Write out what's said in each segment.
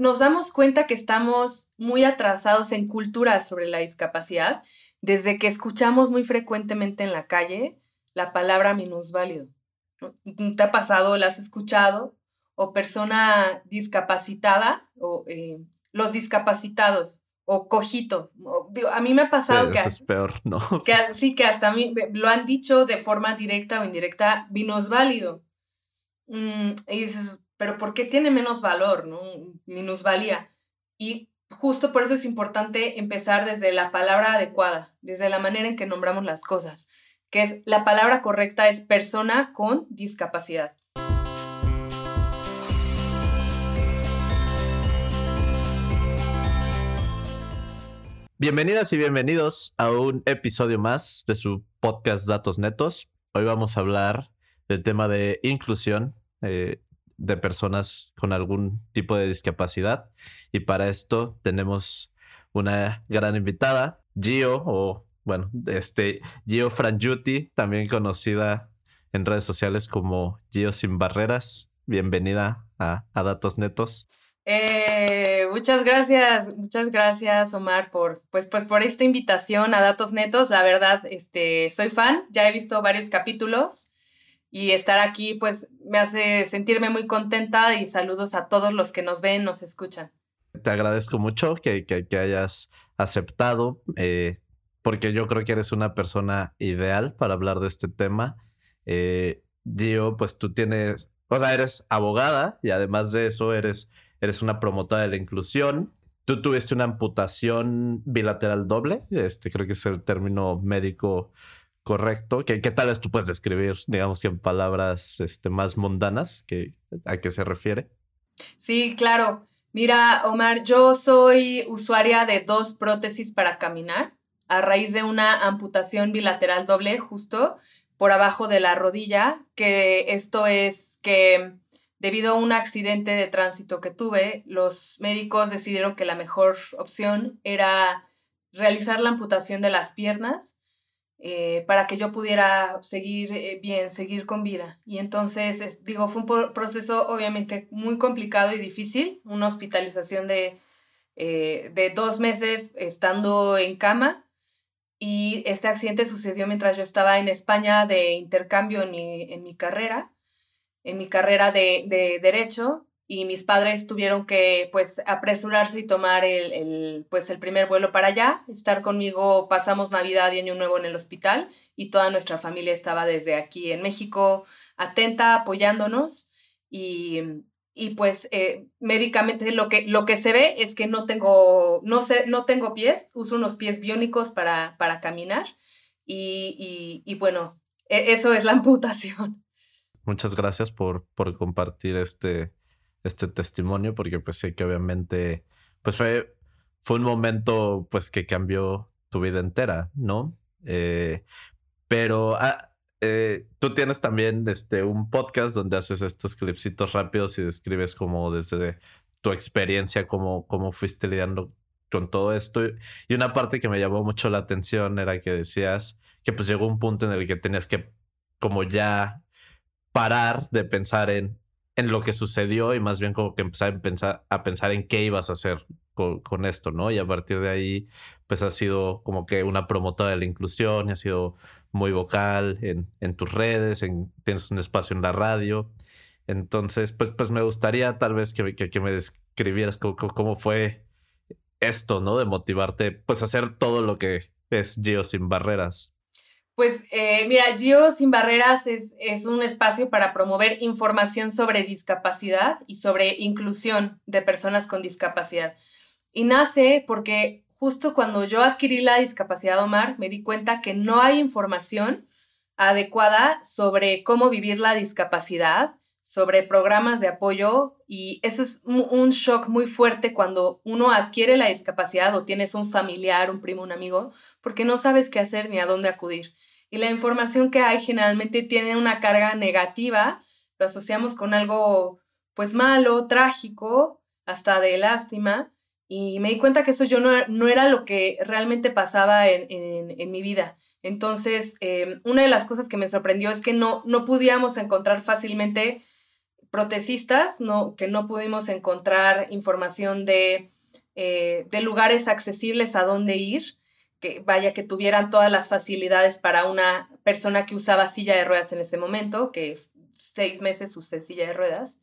nos damos cuenta que estamos muy atrasados en cultura sobre la discapacidad desde que escuchamos muy frecuentemente en la calle la palabra minusválido. ¿Te ha pasado? ¿La has escuchado? O persona discapacitada o eh, los discapacitados o cojito. a mí me ha pasado que... es peor, ¿no? Que, sí, que hasta a mí lo han dicho de forma directa o indirecta, minusválido. Mm, y dices, pero ¿por qué tiene menos valor, no? Minusvalía. Y justo por eso es importante empezar desde la palabra adecuada, desde la manera en que nombramos las cosas, que es la palabra correcta es persona con discapacidad. Bienvenidas y bienvenidos a un episodio más de su podcast Datos Netos. Hoy vamos a hablar del tema de inclusión eh, de personas con algún tipo de discapacidad. Y para esto tenemos una gran invitada, Gio, o bueno, este Gio Frangiuti, también conocida en redes sociales como Gio Sin Barreras. Bienvenida a, Datos Netos. Eh, muchas gracias, muchas gracias Omar por, pues, pues, por esta invitación a Datos Netos. La verdad, este, soy fan, ya he visto varios capítulos y estar aquí pues me hace sentirme muy contenta y saludos a todos los que nos ven, nos escuchan. Te agradezco mucho que, que, hayas aceptado, eh, porque yo creo que eres una persona ideal para hablar de este tema. Eh, Gio, pues tú tienes, o sea, eres abogada y además de eso eres, eres una promotora de la inclusión. Tú tuviste una amputación bilateral doble, este creo que es el término médico correcto. ¿Qué, qué tal es tú puedes describir, digamos que en palabras este, más mundanas, que, a qué se refiere? Sí, claro. Mira, Omar, yo soy usuaria de dos prótesis para caminar a raíz de una amputación bilateral doble justo por abajo de la rodilla, que esto es que debido a un accidente de tránsito que tuve, los médicos decidieron que la mejor opción era realizar la amputación de las piernas eh, para que yo pudiera seguir eh, bien, seguir con vida. Y entonces, digo, fue un proceso obviamente muy complicado y difícil, una hospitalización de, eh, de dos meses estando en cama. Y este accidente sucedió mientras yo estaba en España de intercambio en mi, en mi carrera, en mi carrera de, de derecho y mis padres tuvieron que pues apresurarse y tomar el, pues el primer vuelo para allá, estar conmigo, pasamos Navidad y Año Nuevo en el hospital y toda nuestra familia estaba desde aquí en México atenta, apoyándonos y, y pues eh, médicamente lo que, lo que se ve es que no tengo, no sé, no tengo pies, uso unos pies biónicos para, para caminar y, y, y bueno, e, eso es la amputación. Muchas gracias por, por compartir este, este testimonio porque pues sé que obviamente pues fue, fue un momento pues que cambió tu vida entera, ¿no? Eh, pero ah, eh, tú tienes también este, un podcast donde haces estos clipsitos rápidos y describes como desde tu experiencia, cómo, cómo fuiste lidiando con todo esto. Y una parte que me llamó mucho la atención era que decías que pues llegó un punto en el que tenías que como ya parar de pensar en en lo que sucedió y más bien como que empezar a pensar, en qué ibas a hacer con, esto, ¿no? Y a partir de ahí, pues has sido como que una promotora de la inclusión y has sido muy vocal en, en tus redes, en, tienes un espacio en la radio. Entonces, pues, pues me gustaría tal vez que, que, me describieras cómo, cómo, fue esto, ¿no? De motivarte, pues, a hacer todo lo que es Geo Sin Barreras. Pues eh, mira, Gio Sin Barreras es, es, un espacio para promover información sobre discapacidad y sobre inclusión de personas con discapacidad. Y nace porque justo cuando yo adquirí la discapacidad Omar, me di cuenta que no hay información adecuada sobre cómo vivir la discapacidad, sobre programas de apoyo y eso es un shock muy fuerte cuando uno adquiere la discapacidad o tienes un familiar, un primo, un amigo, porque no sabes qué hacer ni a dónde acudir y la información que hay generalmente tiene una carga negativa, lo asociamos con algo pues malo, trágico, hasta de lástima, y me di cuenta que eso yo no, era lo que realmente pasaba en, mi vida. Entonces, em, una de las cosas que me sorprendió es que no, no podíamos encontrar fácilmente protecistas, no, que no pudimos encontrar información de, eh, de lugares accesibles a dónde ir, que vaya, que tuvieran todas las facilidades para una persona que usaba silla de ruedas en ese momento, que seis meses usé silla de ruedas,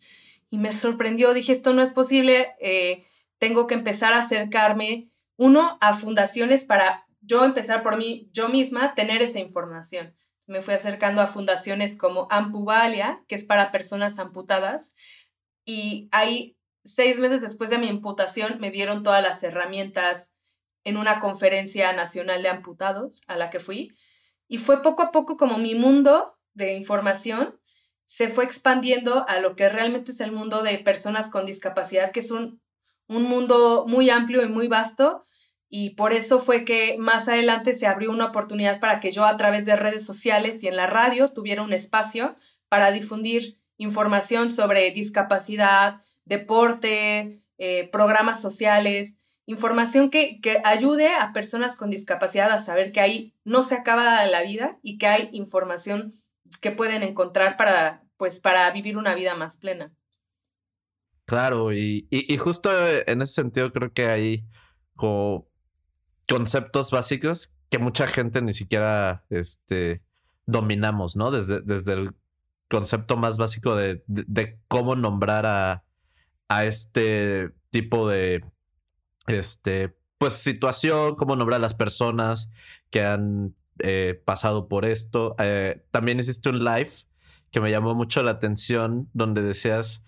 y me sorprendió, dije, esto no es posible, eh, tengo que empezar a acercarme, uno, a fundaciones para yo empezar por mí, yo misma, tener esa información. Me fui acercando a fundaciones como Ampuvalia, que es para personas amputadas, y ahí, seis meses después de mi amputación, me dieron todas las herramientas en una conferencia nacional de amputados a la que fui, y fue poco a poco como mi mundo de información se fue expandiendo a lo que realmente es el mundo de personas con discapacidad, que es un, un mundo muy amplio y muy vasto, y por eso fue que más adelante se abrió una oportunidad para que yo a través de redes sociales y en la radio tuviera un espacio para difundir información sobre discapacidad, deporte, eh, programas sociales, información que, que ayude a personas con discapacidad a saber que ahí no se acaba la vida y que hay información que pueden encontrar para, pues, para vivir una vida más plena. Claro, y, y, justo en ese sentido creo que hay como conceptos básicos que mucha gente ni siquiera este, dominamos, ¿no? Desde, desde el concepto más básico de, de, cómo nombrar a, a, este tipo de, este, pues situación, cómo nombrar a las personas que han eh, pasado por esto. Eh, también hiciste un live que me llamó mucho la atención donde decías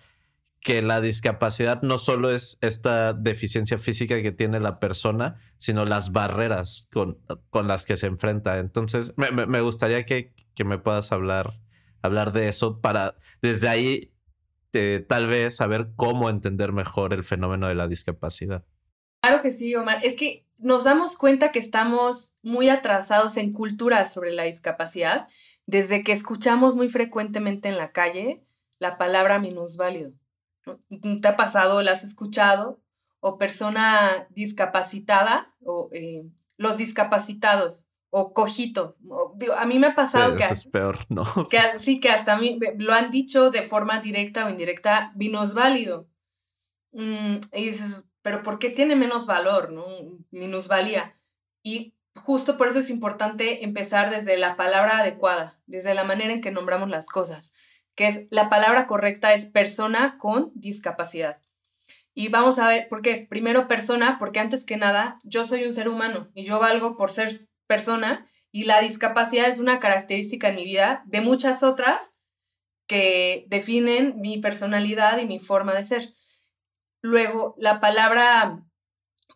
que la discapacidad no solo es esta deficiencia física que tiene la persona, sino las barreras con, con las que se enfrenta. Entonces, me, me, gustaría que, que, me puedas hablar, hablar de eso para desde ahí eh, tal vez saber cómo entender mejor el fenómeno de la discapacidad. Claro que sí, Omar. Es que nos damos cuenta que estamos muy atrasados en cultura sobre la discapacidad desde que escuchamos muy frecuentemente en la calle la palabra minusválido. ¿Te ha pasado? ¿La has escuchado? O persona discapacitada, o eh, los discapacitados, o cojitos. a mí me ha pasado que... es peor, ¿no? Que, sí, que hasta a mí lo han dicho de forma directa o indirecta, minusválido. Mm, y dices, pero ¿por qué tiene menos valor, no? Minusvalía. Y justo por eso es importante empezar desde la palabra adecuada, desde la manera en que nombramos las cosas que es la palabra correcta es persona con discapacidad. Y vamos a ver por qué. Primero persona, porque antes que nada yo soy un ser humano y yo valgo por ser persona y la discapacidad es una característica en mi vida de muchas otras que definen mi personalidad y mi forma de ser. Luego, la palabra,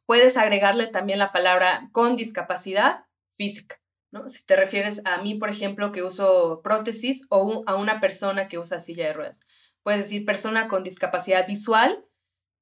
puedes agregarle también la palabra con discapacidad física. Si te refieres a mí, por ejemplo, que uso prótesis o a una persona que usa silla de ruedas. Puedes decir persona con discapacidad visual,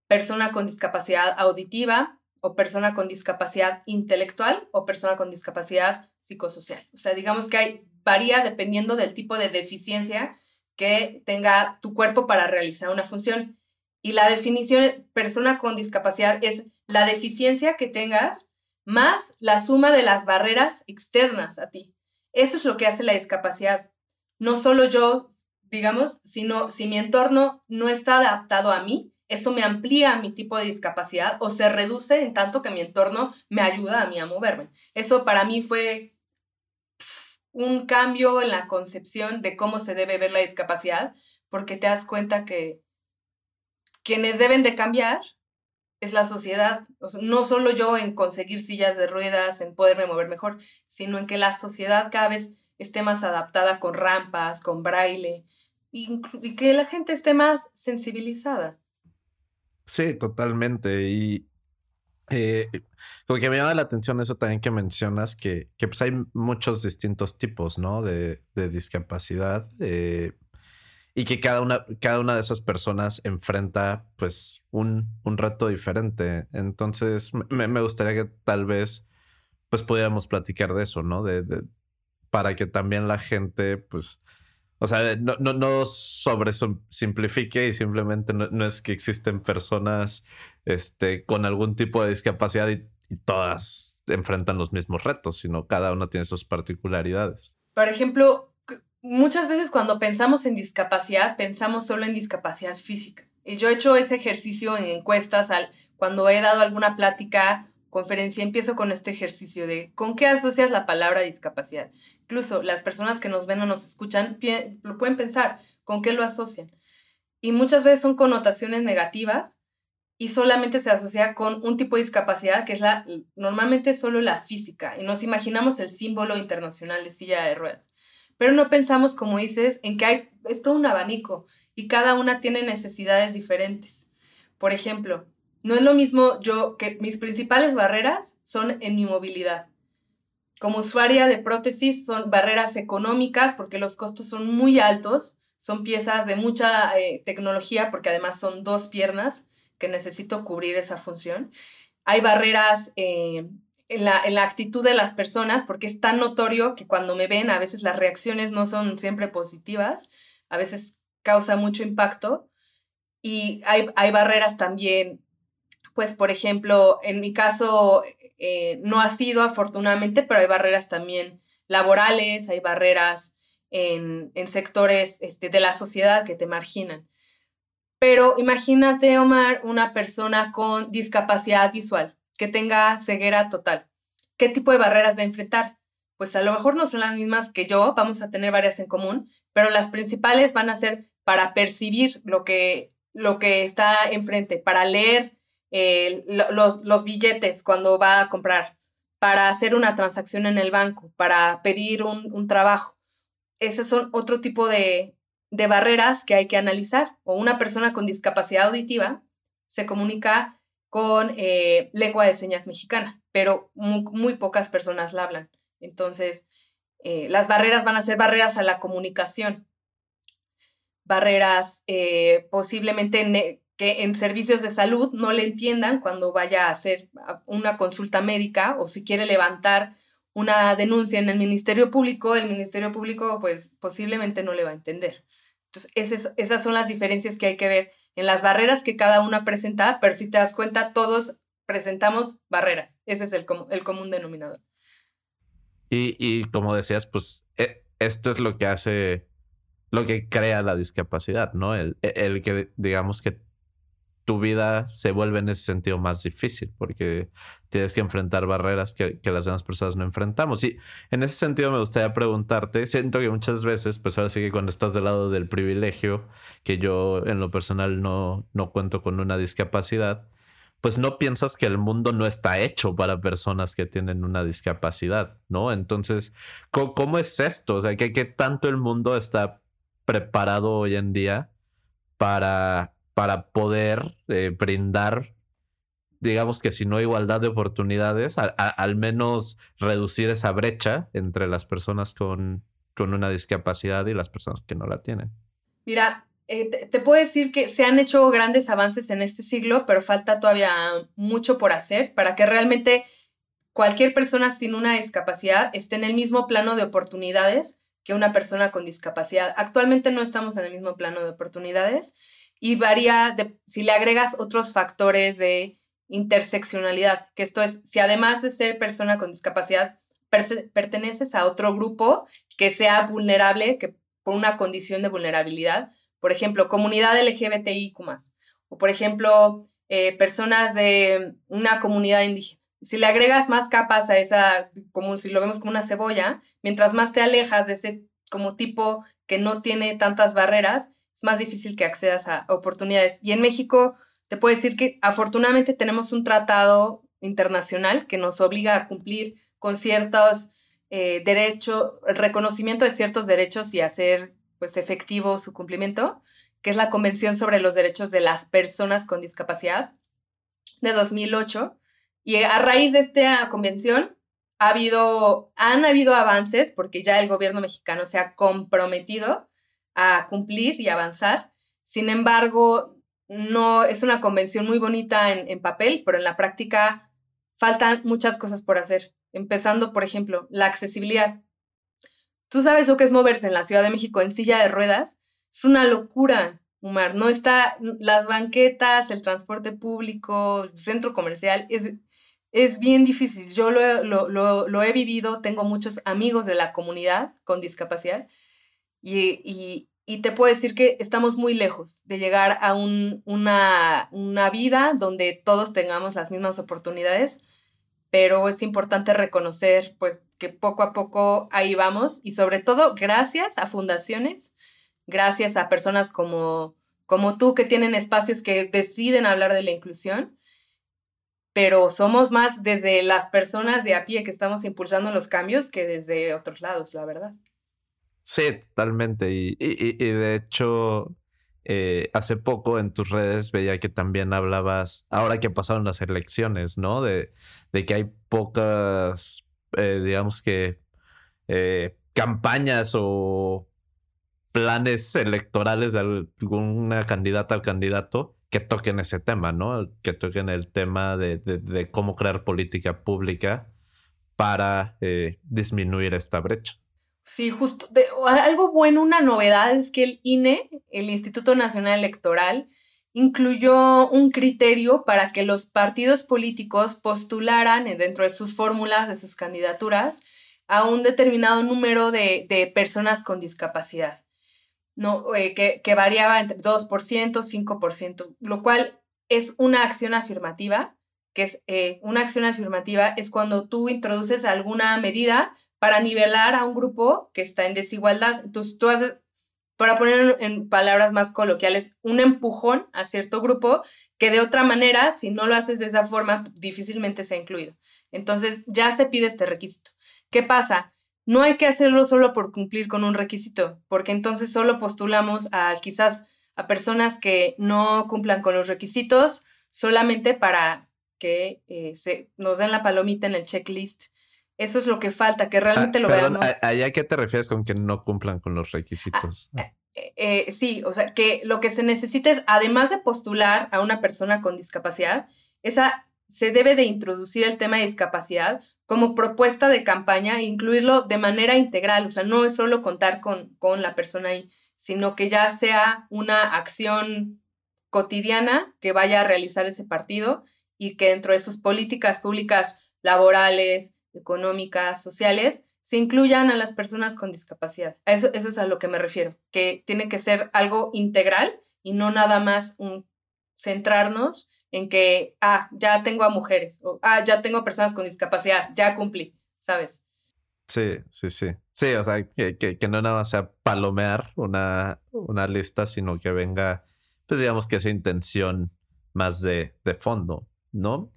persona con discapacidad auditiva o persona con discapacidad intelectual o persona con discapacidad psicosocial. O sea, digamos que varía dependiendo del tipo de deficiencia que tenga tu cuerpo para realizar una función. Y la definición de persona con discapacidad es la deficiencia que tengas más la suma de las barreras externas a ti. Eso es lo que hace la discapacidad. No solo yo, digamos, sino si mi entorno no está adaptado a mí, eso me amplía mi tipo de discapacidad o se reduce en tanto que mi entorno me ayuda a mí a moverme. Eso para mí fue un cambio en la concepción de cómo se debe ver la discapacidad, porque te das cuenta que quienes deben de cambiar es la sociedad, no solo yo en conseguir sillas de ruedas, en poderme mover mejor, sino en que la sociedad cada vez esté más adaptada con rampas, con braille, y, que la gente esté más sensibilizada. Sí, totalmente. Y eh, lo que me llama la atención eso también que mencionas, que, pues hay muchos distintos tipos, ¿no? De, de discapacidad. Eh, y que cada una, cada una de esas personas enfrenta pues un, un reto diferente. Entonces me, gustaría que tal vez pues pudiéramos platicar de eso, ¿no? De, para que también la gente pues, o sea, no, no, no sobre simplifique y simplemente no, no, es que existen personas este, con algún tipo de discapacidad y, y todas enfrentan los mismos retos, sino cada una tiene sus particularidades. Por ejemplo, muchas veces cuando pensamos en discapacidad, pensamos solo en discapacidad física. Y yo he hecho ese ejercicio en encuestas, al, cuando he dado alguna plática, conferencia, empiezo con este ejercicio de ¿con qué asocias la palabra discapacidad? Incluso las personas que nos ven o nos escuchan lo pueden pensar, ¿con qué lo asocian? Y muchas veces son connotaciones negativas y solamente se asocia con un tipo de discapacidad que es la normalmente solo la física y nos imaginamos el símbolo internacional de silla de ruedas. Pero no pensamos, como dices, en que hay es todo un abanico y cada una tiene necesidades diferentes. Por ejemplo, no es lo mismo yo que mis principales barreras son en mi movilidad. Como usuaria de prótesis son barreras económicas porque los costos son muy altos, son piezas de mucha eh, tecnología porque además son dos piernas que necesito cubrir esa función. Hay barreras eh, en, la, en la actitud de las personas, porque es tan notorio que cuando me ven a veces las reacciones no son siempre positivas, a veces causa mucho impacto. Y hay, hay barreras también, pues por ejemplo, en mi caso eh, no ha sido afortunadamente, pero hay barreras también laborales, hay barreras en, en sectores este, de la sociedad que te marginan. Pero imagínate, Omar, una persona con discapacidad visual, que tenga ceguera total. ¿Qué tipo de barreras va a enfrentar? Pues a lo mejor no son las mismas que yo, vamos a tener varias en común, pero las principales van a ser para percibir lo que, lo que está enfrente, para leer eh, los, los billetes cuando va a comprar, para hacer una transacción en el banco, para pedir un, un trabajo. Esos son otro tipo de, de barreras que hay que analizar. O una persona con discapacidad auditiva se comunica con eh, lengua de señas mexicana, pero muy, pocas personas la hablan. Entonces, eh, las barreras van a ser barreras a la comunicación, barreras eh, posiblemente que en servicios de salud no le entiendan cuando vaya a hacer una consulta médica o si quiere levantar una denuncia en el Ministerio Público, el Ministerio Público pues posiblemente no le va a entender. Entonces, esas, son las diferencias que hay que ver en las barreras que cada una presenta, pero si te das cuenta, todos presentamos barreras. Ese es el, el común denominador. Y, y, como decías, pues e, esto es lo que hace, lo que crea la discapacidad, ¿no? El, el que, digamos que tu vida se vuelve en ese sentido más difícil porque tienes que enfrentar barreras que, las demás personas no enfrentamos. Y en ese sentido me gustaría preguntarte, siento que muchas veces, pues ahora sí que cuando estás del lado del privilegio, que yo en lo personal no, no cuento con una discapacidad, pues no piensas que el mundo no está hecho para personas que tienen una discapacidad, ¿no? Entonces, ¿cómo, es esto? O sea, ¿qué, ¿qué tanto el mundo está preparado hoy en día para para poder eh, brindar, digamos que si no igualdad de oportunidades, al menos reducir esa brecha entre las personas con, con una discapacidad y las personas que no la tienen. Mira, eh, te, puedo decir que se han hecho grandes avances en este siglo, pero falta todavía mucho por hacer para que realmente cualquier persona sin una discapacidad esté en el mismo plano de oportunidades que una persona con discapacidad. Actualmente no estamos en el mismo plano de oportunidades y varía si le agregas otros factores de interseccionalidad, que esto es, si además de ser persona con discapacidad, perteneces a otro grupo que sea vulnerable, que por una condición de vulnerabilidad, por ejemplo, comunidad LGBTIQ o por ejemplo, eh, personas de una comunidad indígena. Si le agregas más capas a esa, como si lo vemos como una cebolla, mientras más te alejas de ese como tipo que no tiene tantas barreras, es más difícil que accedas a oportunidades. Y en México, te puedo decir que afortunadamente tenemos un tratado internacional que nos obliga a cumplir con ciertos eh, derechos, el reconocimiento de ciertos derechos y hacer pues efectivo su cumplimiento, que es la Convención sobre los Derechos de las Personas con Discapacidad de 2008. Y a raíz de esta convención ha habido, han habido avances porque ya el gobierno mexicano se ha comprometido a cumplir y avanzar. Sin embargo, no es una convención muy bonita en, papel, pero en la práctica faltan muchas cosas por hacer. Empezando, por ejemplo, la accesibilidad. Tú sabes lo que es moverse en la Ciudad de México en silla de ruedas. Es una locura, Umar. No está las banquetas, el transporte público, el centro comercial. Es, es bien difícil. Yo lo, lo he vivido, tengo muchos amigos de la comunidad con discapacidad Y, te puedo decir que estamos muy lejos de llegar a una, una vida donde todos tengamos las mismas oportunidades, pero es importante reconocer pues que poco a poco ahí vamos y sobre todo gracias a fundaciones, gracias a personas como, como tú que tienen espacios que deciden hablar de la inclusión pero somos más desde las personas de a pie que estamos impulsando los cambios que desde otros lados, la verdad. Sí, totalmente. Y, de hecho, eh, hace poco en tus redes veía que también hablabas, ahora que pasaron las elecciones, ¿no? De, de que hay pocas, eh, digamos que, eh, campañas o planes electorales de alguna candidata o candidato que toquen ese tema, ¿no? Que toquen el tema de, cómo crear política pública para eh, disminuir esta brecha. Sí, justo. algo bueno, una novedad es que el INE, el Instituto Nacional Electoral, incluyó un criterio para que los partidos políticos postularan dentro de sus fórmulas, de sus candidaturas, a un determinado número de personas con discapacidad. ¿no? Eh, que, variaba entre 2%, 5%, lo cual es una acción afirmativa, que es eh, una acción afirmativa es cuando tú introduces alguna medida para nivelar a un grupo que está en desigualdad. Entonces tú haces, para poner en palabras más coloquiales, un empujón a cierto grupo que de otra manera, si no lo haces de esa forma, difícilmente se ha incluido. Entonces ya se pide este requisito. ¿Qué pasa? No hay que hacerlo solo por cumplir con un requisito, porque entonces solo postulamos a quizás a personas que no cumplan con los requisitos solamente para que eh, se, nos den la palomita en el checklist. Eso es lo que falta, que realmente ah, lo veamos. ¿A, qué te refieres con que no cumplan con los requisitos? Ah, eh, eh, sí, o sea, que lo que se necesita es, además de postular a una persona con discapacidad, esa se debe de introducir el tema de discapacidad como propuesta de campaña e incluirlo de manera integral. O sea, no es solo contar con, con la persona ahí, sino que ya sea una acción cotidiana que vaya a realizar ese partido y que dentro de sus políticas públicas laborales, económicas, sociales, se incluyan a las personas con discapacidad. Eso, eso es a lo que me refiero, que tiene que ser algo integral y no nada más un centrarnos en que, ah, ya tengo a mujeres, o ah, ya tengo personas con discapacidad, ya cumplí, ¿sabes? Sí, sí, sí. Sí, o sea, que, que, no nada más sea palomear una, una lista, sino que venga, pues digamos que esa intención más de, de fondo, ¿no?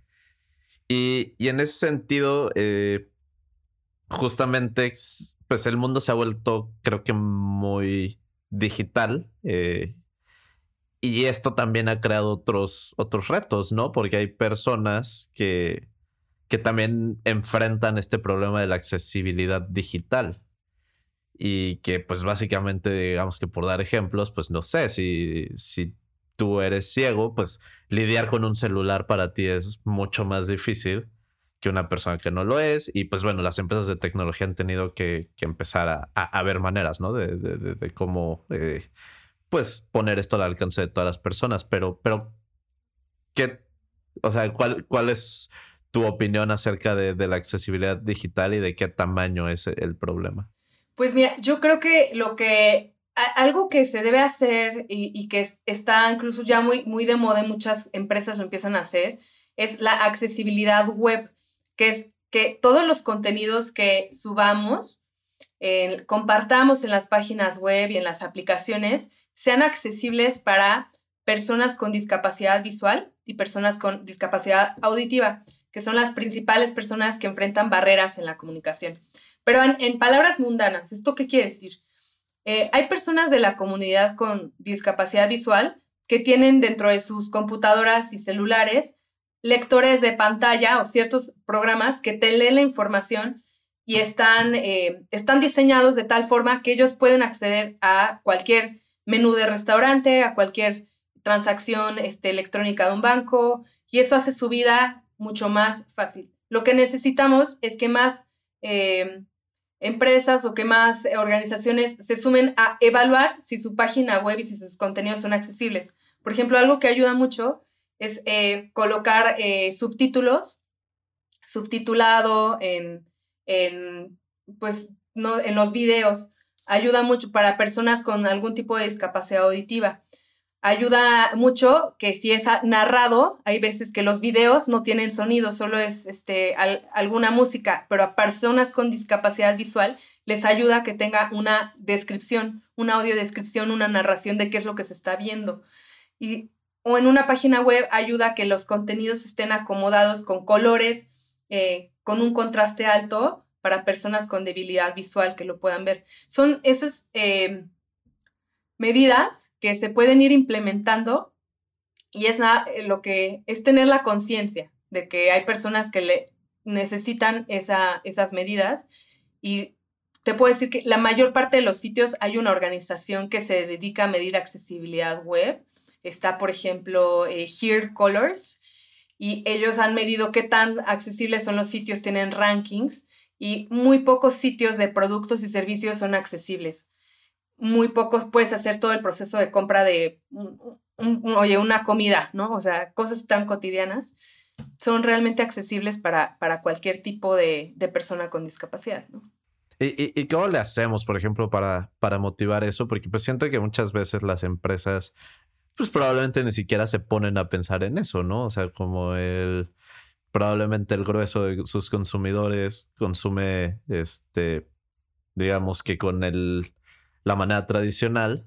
Y, en ese sentido, eh, justamente, pues el mundo se ha vuelto, creo que muy digital. Eh, y esto también ha creado otros, otros retos, ¿no? Porque hay personas que, que también enfrentan este problema de la accesibilidad digital. Y que pues básicamente, digamos que por dar ejemplos, pues no sé, si, si tú eres ciego, pues lidiar con un celular para ti es mucho más difícil que una persona que no lo es. Y pues bueno, las empresas de tecnología han tenido que, que empezar a, ver maneras, ¿no? De, de, de, cómo eh, pues poner esto al alcance de todas las personas, pero, pero, ¿qué, o sea, cuál, cuál es tu opinión acerca de, la accesibilidad digital y de qué tamaño es el problema? Pues mira, yo creo que lo que, algo que se debe hacer y, que está incluso ya muy, muy de moda y muchas empresas lo empiezan a hacer, es la accesibilidad web, que es que todos los contenidos que subamos, compartamos en las páginas web y en las aplicaciones, sean accesibles para personas con discapacidad visual y personas con discapacidad auditiva, que son las principales personas que enfrentan barreras en la comunicación. Pero en, palabras mundanas, ¿esto qué quiere decir? Eh, hay personas de la comunidad con discapacidad visual que tienen dentro de sus computadoras y celulares lectores de pantalla o ciertos programas que te leen la información y están, eh, están diseñados de tal forma que ellos pueden acceder a cualquier menú de restaurante, a cualquier transacción este, electrónica de un banco y eso hace su vida mucho más fácil. Lo que necesitamos es que más em, empresas o que más organizaciones se sumen a evaluar si su página web y si sus contenidos son accesibles. Por ejemplo, algo que ayuda mucho es eh, colocar eh, subtítulos, subtitulado en, en, pues, no, en los videos ayuda mucho para personas con algún tipo de discapacidad auditiva. Ayuda mucho que si es narrado, hay veces que los videos no tienen sonido, solo es este, alguna música, pero a personas con discapacidad visual les ayuda que tenga una descripción, una audiodescripción, una narración de qué es lo que se está viendo. Y, o en una página web ayuda a que los contenidos estén acomodados con colores, eh, con un contraste alto para personas con debilidad visual que lo puedan ver. Son esas eh, medidas que se pueden ir implementando y es eh, lo que es tener la conciencia de que hay personas que necesitan esa, esas medidas y te puedo decir que la mayor parte de los sitios hay una organización que se dedica a medir accesibilidad web. Está, por ejemplo, eh, Here Colors y ellos han medido qué tan accesibles son los sitios, tienen rankings y muy pocos sitios de productos y servicios son accesibles. Muy pocos puedes hacer todo el proceso de compra de, oye, una comida, ¿no? O sea, cosas tan cotidianas son realmente accesibles para, para cualquier tipo de, de persona con discapacidad, ¿no? ¿Y, y, cómo le hacemos, por ejemplo, para, para motivar eso? Porque pues siento que muchas veces las empresas, pues probablemente ni siquiera se ponen a pensar en eso, ¿no? O sea, como el, probablemente el grueso de sus consumidores consume, este, digamos que con el, la manera tradicional,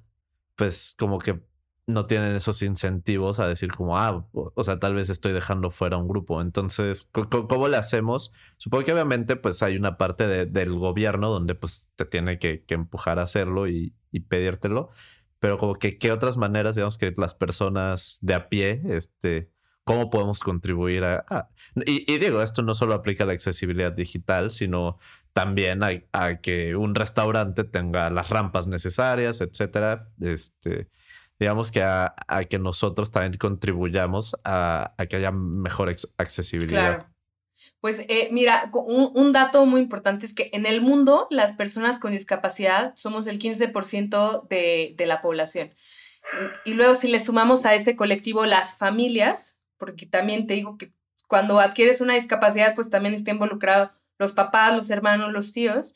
pues como que no tienen esos incentivos a decir como, ah, o, sea, tal vez estoy dejando fuera un grupo. Entonces, ¿cómo le hacemos? Supongo que obviamente pues hay una parte del gobierno donde pues te tiene que, empujar a hacerlo y, pedírtelo, pero como que qué otras maneras, digamos, que las personas de a pie, este, cómo podemos contribuir a... y, y, digo, esto no solo aplica a la accesibilidad digital, sino también a, que un restaurante tenga las rampas necesarias, etcétera, este digamos que a, que nosotros también contribuyamos a, que haya mejor accesibilidad. Claro. Pues eh, mira, un, dato muy importante es que en el mundo las personas con discapacidad somos el 15% de, de la población. Y luego si le sumamos a ese colectivo las familias, porque también te digo que cuando adquieres una discapacidad, pues también está involucrado los papás, los hermanos, los tíos.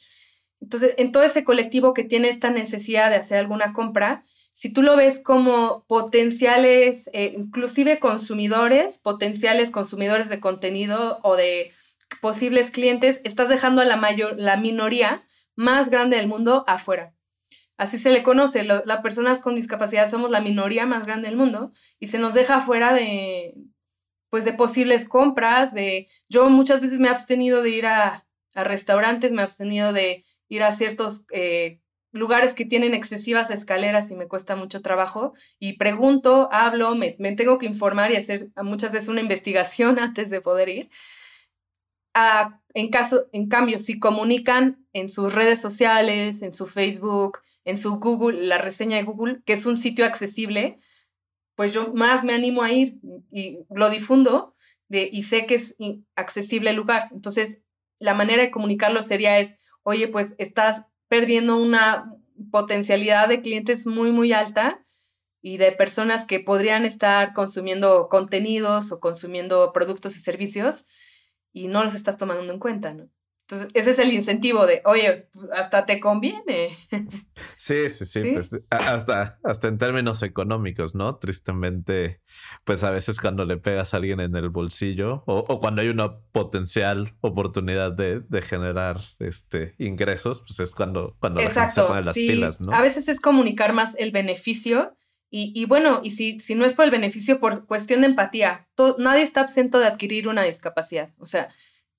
Entonces, en todo ese colectivo que tiene esta necesidad de hacer alguna compra, si tú lo ves como potenciales, eh, inclusive consumidores, potenciales consumidores de contenido o de posibles clientes, estás dejando a la mayor, la minoría más grande del mundo afuera. Así se le conoce, las personas con discapacidad somos la minoría más grande del mundo y se nos deja afuera de, pues de posibles compras, de, yo muchas veces me he abstenido de ir a, restaurantes, me he abstenido de ir a ciertos eh, lugares que tienen excesivas escaleras y me cuesta mucho trabajo y pregunto, hablo, me, tengo que informar y hacer muchas veces una investigación antes de poder ir. en, caso, en cambio, si comunican en sus redes sociales, en su Facebook, en su Google, la reseña de Google, que es un sitio accesible, pues yo más me animo a ir y lo difundo y sé que es accesible el lugar. Entonces, la manera de comunicarlo sería es, oye, pues estás perdiendo una potencialidad de clientes muy, muy alta y de personas que podrían estar consumiendo contenidos o consumiendo productos y servicios y no los estás tomando en cuenta, ¿no? Entonces, ese es el incentivo de, oye, hasta te conviene. Sí, sí, sí, pues hasta, hasta en términos económicos, ¿no? Tristemente, pues a veces cuando le pegas a alguien en el bolsillo o, cuando hay una potencial oportunidad de, generar este, ingresos, pues es cuando, cuando Exacto, se las pilas, ¿no? A veces es comunicar más el beneficio y, y, bueno, y si, si no es por el beneficio, por cuestión de empatía, nadie está absento de adquirir una discapacidad. O sea,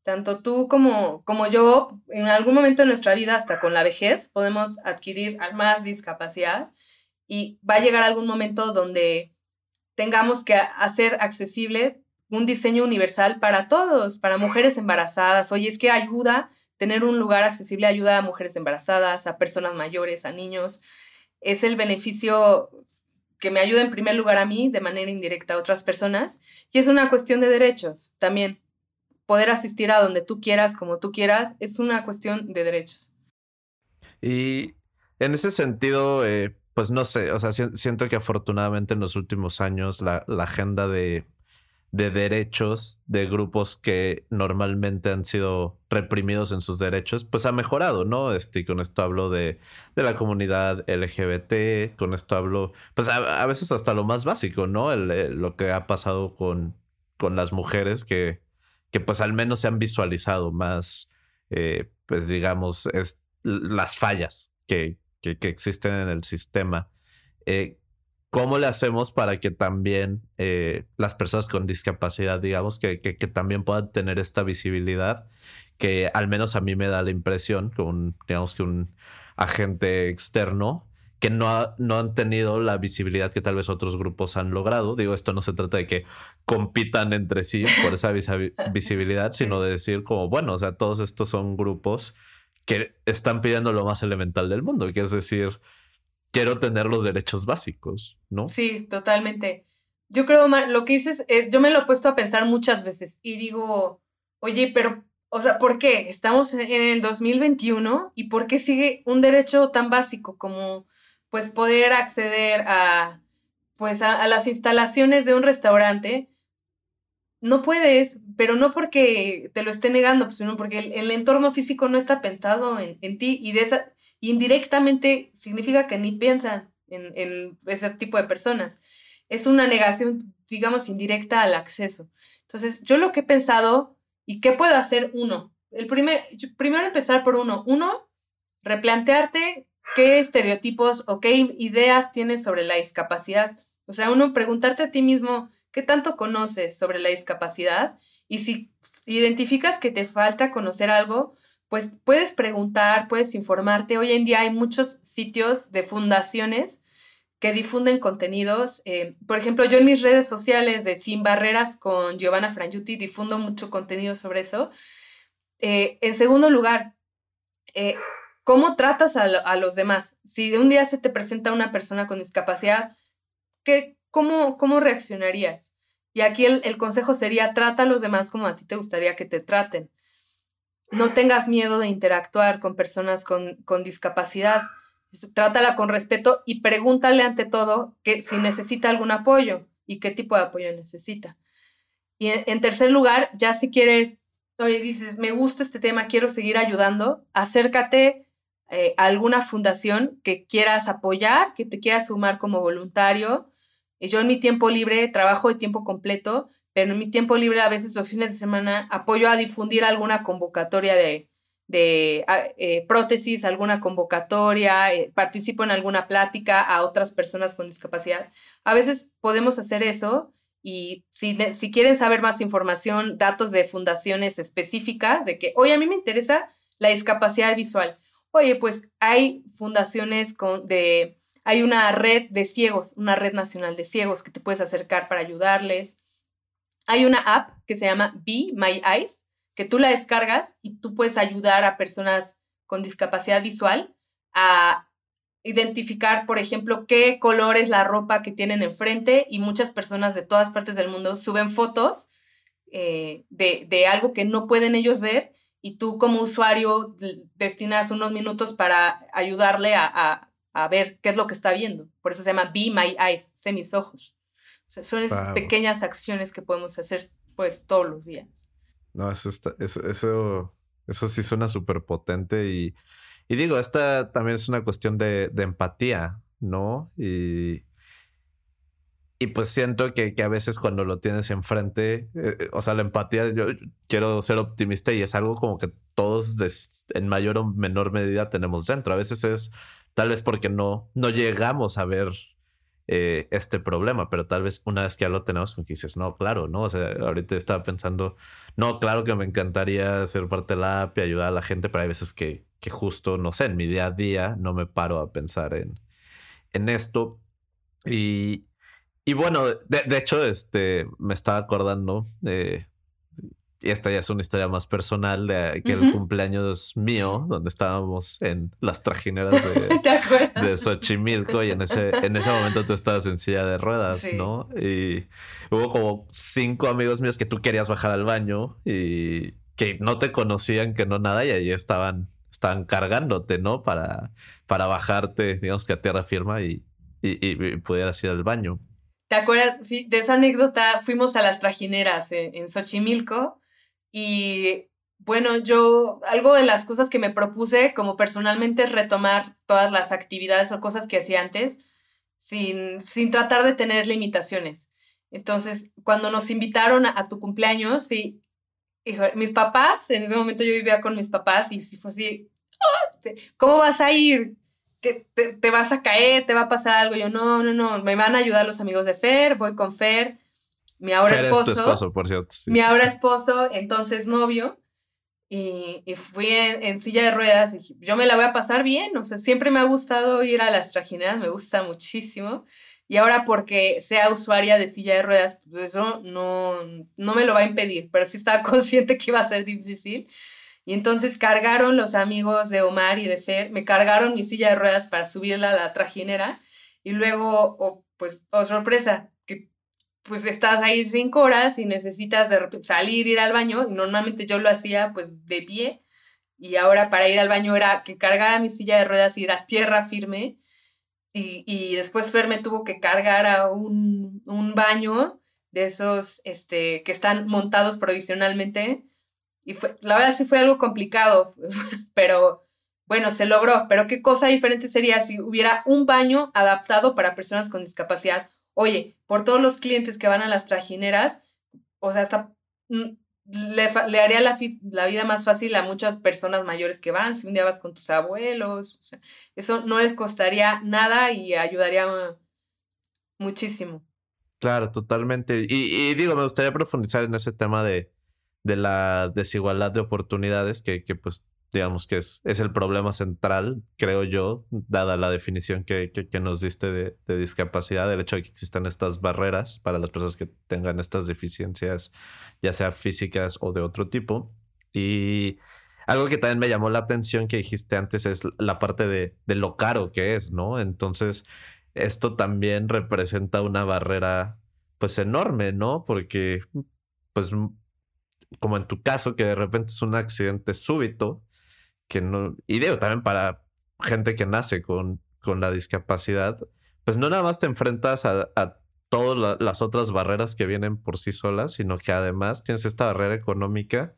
tanto tú como, como yo, en algún momento de nuestra vida, hasta con la vejez, podemos adquirir más discapacidad y va a llegar algún momento donde tengamos que hacer accesible un diseño universal para todos, para mujeres embarazadas. Oye, es que ayuda, tener un lugar accesible ayuda a mujeres embarazadas, a personas mayores, a niños. Es el beneficio que me ayuda en primer lugar a mí, de manera indirecta a otras personas. Y es una cuestión de derechos también poder asistir a donde tú quieras, como tú quieras, es una cuestión de derechos. Y en ese sentido, eh, pues no sé, o sea, siento que afortunadamente en los últimos años la, agenda de, de derechos de grupos que normalmente han sido reprimidos en sus derechos, pues ha mejorado, ¿no? Este, con esto hablo de, de la comunidad LGBT, con esto hablo, pues a, veces hasta lo más básico, ¿no? lo que ha pasado con, con las mujeres que, que pues al menos se han visualizado más, eh, pues digamos, las fallas que, que, que, existen en el sistema. Eh, ¿Cómo le hacemos para que también eh, las personas con discapacidad, digamos, que, que, también puedan tener esta visibilidad? Que al menos a mí me da la impresión, que digamos que un agente externo, que no, no han tenido la visibilidad que tal vez otros grupos han logrado. Digo, esto no se trata de que compitan entre sí por esa visibilidad, sino de decir como, bueno, o sea, todos estos son grupos que están pidiendo lo más elemental del mundo, que es decir, quiero tener los derechos básicos, ¿no? Sí, totalmente. Yo creo, lo que dices, eh, yo me lo he puesto a pensar muchas veces y digo, oye, pero, o sea, ¿por qué? Estamos en el 2021 y ¿por qué sigue un derecho tan básico como, pues, poder acceder a, pues, a, las instalaciones de un restaurante? No puedes, pero no porque te lo esté negando, pues, sino porque el, entorno físico no está pensado en, en ti y esa, indirectamente significa que ni piensan en, ese tipo de personas. Es una negación, digamos, indirecta al acceso. Entonces, yo lo que he pensado y qué puedo hacer uno. El primer, primero empezar por uno. Uno, replantearte qué estereotipos o qué ideas tienes sobre la discapacidad. O sea, uno, preguntarte a ti mismo qué tanto conoces sobre la discapacidad y si identificas que te falta conocer algo, pues puedes preguntar, puedes informarte. Hoy en día hay muchos sitios de fundaciones que difunden contenidos. Eh, por ejemplo, yo en mis redes sociales de Sin Barreras con Giovanna Frangiuti difundo mucho contenido sobre eso. Eh, en segundo lugar, eh, ¿cómo tratas a, los demás? Si un día se te presenta una persona con discapacidad, ¿qué, cómo, ¿cómo reaccionarías? Y aquí el, el consejo sería, trata a los demás como a ti te gustaría que te traten no tengas miedo de interactuar con personas con, discapacidad. Trátala con respeto y pregúntale ante todo que si necesita algún apoyo y qué tipo de apoyo necesita. Y en, tercer lugar, ya si quieres, oye, dices, me gusta este tema, quiero seguir ayudando, acércate eh, alguna fundación que quieras apoyar, que te quieras sumar como voluntario. Y yo en mi tiempo libre trabajo de tiempo completo pero en mi tiempo libre a veces los fines de semana apoyo a difundir alguna convocatoria de, de ah, eh, prótesis, alguna convocatoria, eh, participo en alguna plática a otras personas con discapacidad. A veces podemos hacer eso y si, si quieren saber más información, datos de fundaciones específicas, de que, oye, a mí me interesa la discapacidad visual. Oye, pues hay fundaciones con, de, hay una red de ciegos, una red nacional de ciegos que te puedes acercar para ayudarles. Hay una app que se llama Be My Eyes, que tú la descargas y tú puedes ayudar a personas con discapacidad visual a identificar, por ejemplo, qué color es la ropa que tienen enfrente y muchas personas de todas partes del mundo suben fotos eh, de, algo que no pueden ellos ver y tú como usuario destinas unos minutos para ayudarle a, a ver qué es lo que está viendo. Por eso se llama Be My Eyes, sé mis ojos son esas pequeñas acciones que podemos hacer pues todos los días. No, eso, eso, eso, sí suena súper potente y, y, digo, esta también es una cuestión de, de empatía, ¿no? Y, y pues siento que, que, a veces cuando lo tienes enfrente, eh, eh, o sea, la empatía, yo quiero ser optimista y es algo como que todos en mayor o menor medida tenemos dentro. A veces es tal vez porque no, no llegamos a ver eh, este problema, pero tal vez una vez que ya lo tenemos, como que dices, no, claro, ¿no? O sea, ahorita estaba pensando, no, claro que me encantaría ser parte de la app y ayudar a la gente, pero hay veces que, que justo, no sé, en mi día a día no me paro a pensar en, en esto. Y, y bueno, de, de, hecho, este, me estaba acordando de y esta ya es una historia más personal de que el cumpleaños mío, donde estábamos en las trajineras de, de Xochimilco y en ese, en ese momento tú estabas en silla de ruedas, ¿no? Y hubo como cinco amigos míos que tú querías bajar al baño y que no te conocían, que no nada, y ahí estaban, estaban cargándote, ¿no? Para, para bajarte, digamos que a tierra firma y, y, y pudieras ir al baño. ¿Te acuerdas? Sí, de esa anécdota fuimos a las trajineras en, en Xochimilco y bueno, yo, algo de las cosas que me propuse como personalmente es retomar todas las actividades o cosas que hacía antes sin, sin tratar de tener limitaciones. Entonces, cuando nos invitaron a, tu cumpleaños, sí, mis papás, en ese momento yo vivía con mis papás y sí fue así, ah, ¿cómo vas a ir? ¿Te, te, vas a caer? ¿Te va a pasar algo? Yo, no, no, no, me van a ayudar los amigos de Fer, voy con Fer, mi ahora esposo. Es tu esposo, por cierto. Mi ahora esposo, entonces novio. Y, y fui en, en, silla de ruedas y yo me la voy a pasar bien, o sea, siempre me ha gustado ir a las trajineras, me gusta muchísimo. Y ahora porque sea usuaria de silla de ruedas, pues eso no, no me lo va a impedir, pero sí estaba consciente que iba a ser difícil. Y entonces cargaron los amigos de Omar y de Fer, me cargaron mi silla de ruedas para subirla a la trajinera y luego, oh, pues, oh sorpresa, que pues estás ahí cinco horas y necesitas de salir, ir al baño, y normalmente yo lo hacía pues de pie, y ahora para ir al baño era que cargara mi silla de ruedas y ir a tierra firme, y, y después Fer me tuvo que cargar a un, un, baño de esos este, que están montados provisionalmente, y fue, la verdad sí fue algo complicado, pero bueno, se logró, pero qué cosa diferente sería si hubiera un baño adaptado para personas con discapacidad Oye, por todos los clientes que van a las trajineras, o sea, hasta mm, le, le haría la, vida más fácil a muchas personas mayores que van, si un día vas con tus abuelos, eso no les costaría nada y ayudaría muchísimo. Claro, totalmente. Y, y digo, me gustaría profundizar en ese tema de, de la desigualdad de oportunidades que, que pues digamos que es, es el problema central, creo yo, dada la definición que, que, nos diste de, de, discapacidad, el hecho de que existan estas barreras para las personas que tengan estas deficiencias, ya sea físicas o de otro tipo. Y algo que también me llamó la atención que dijiste antes es la parte de, de lo caro que es, ¿no? Entonces, esto también representa una barrera pues enorme, ¿no? Porque pues como en tu caso, que de repente es un accidente súbito, que no, y digo también para gente que nace con, con la discapacidad, pues no nada más te enfrentas a, a todas las otras barreras que vienen por sí solas, sino que además tienes esta barrera económica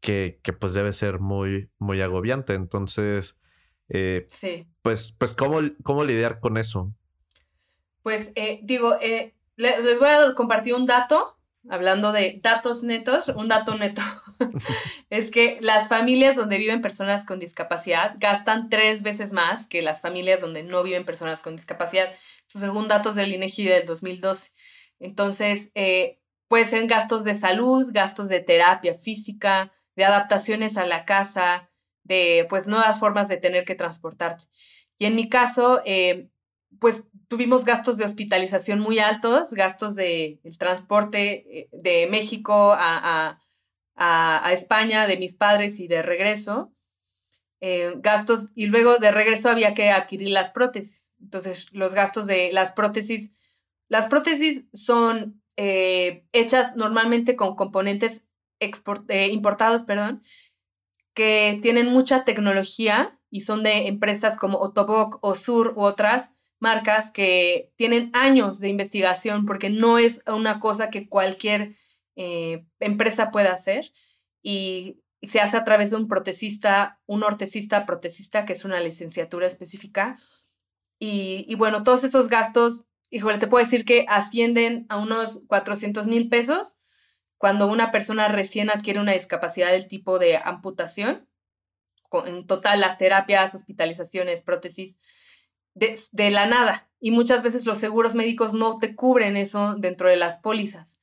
que, que pues debe ser muy, muy agobiante. Entonces, eh, sí. pues, pues ¿cómo, ¿cómo lidiar con eso? Pues eh, digo, eh, les voy a compartir un dato hablando de datos netos, un dato neto es que las familias donde viven personas con discapacidad gastan tres veces más que las familias donde no viven personas con discapacidad. Eso según datos del INEGI del 2012. Entonces, eh, puede ser gastos de salud, gastos de terapia física, de adaptaciones a la casa, de pues nuevas formas de tener que transportarte. Y en mi caso, eh, pues tuvimos gastos de hospitalización muy altos, gastos de el transporte eh, de México a, España, de mis padres y de regreso. Eh, gastos, y luego de regreso había que adquirir las prótesis. Entonces, los gastos de las prótesis, las prótesis son eh, hechas normalmente con componentes importados, perdón, que tienen mucha tecnología y son de empresas como Otoboc o Sur u otras, marcas que tienen años de investigación porque no es una cosa que cualquier eh, empresa pueda hacer y se hace a través de un protecista, un ortecista protecista, que es una licenciatura específica. Y, bueno, todos esos gastos, híjole, te puedo decir que ascienden a unos 400 mil pesos cuando una persona recién adquiere una discapacidad del tipo de amputación. En total, las terapias, hospitalizaciones, prótesis, de, la nada. Y muchas veces los seguros médicos no te cubren eso dentro de las pólizas.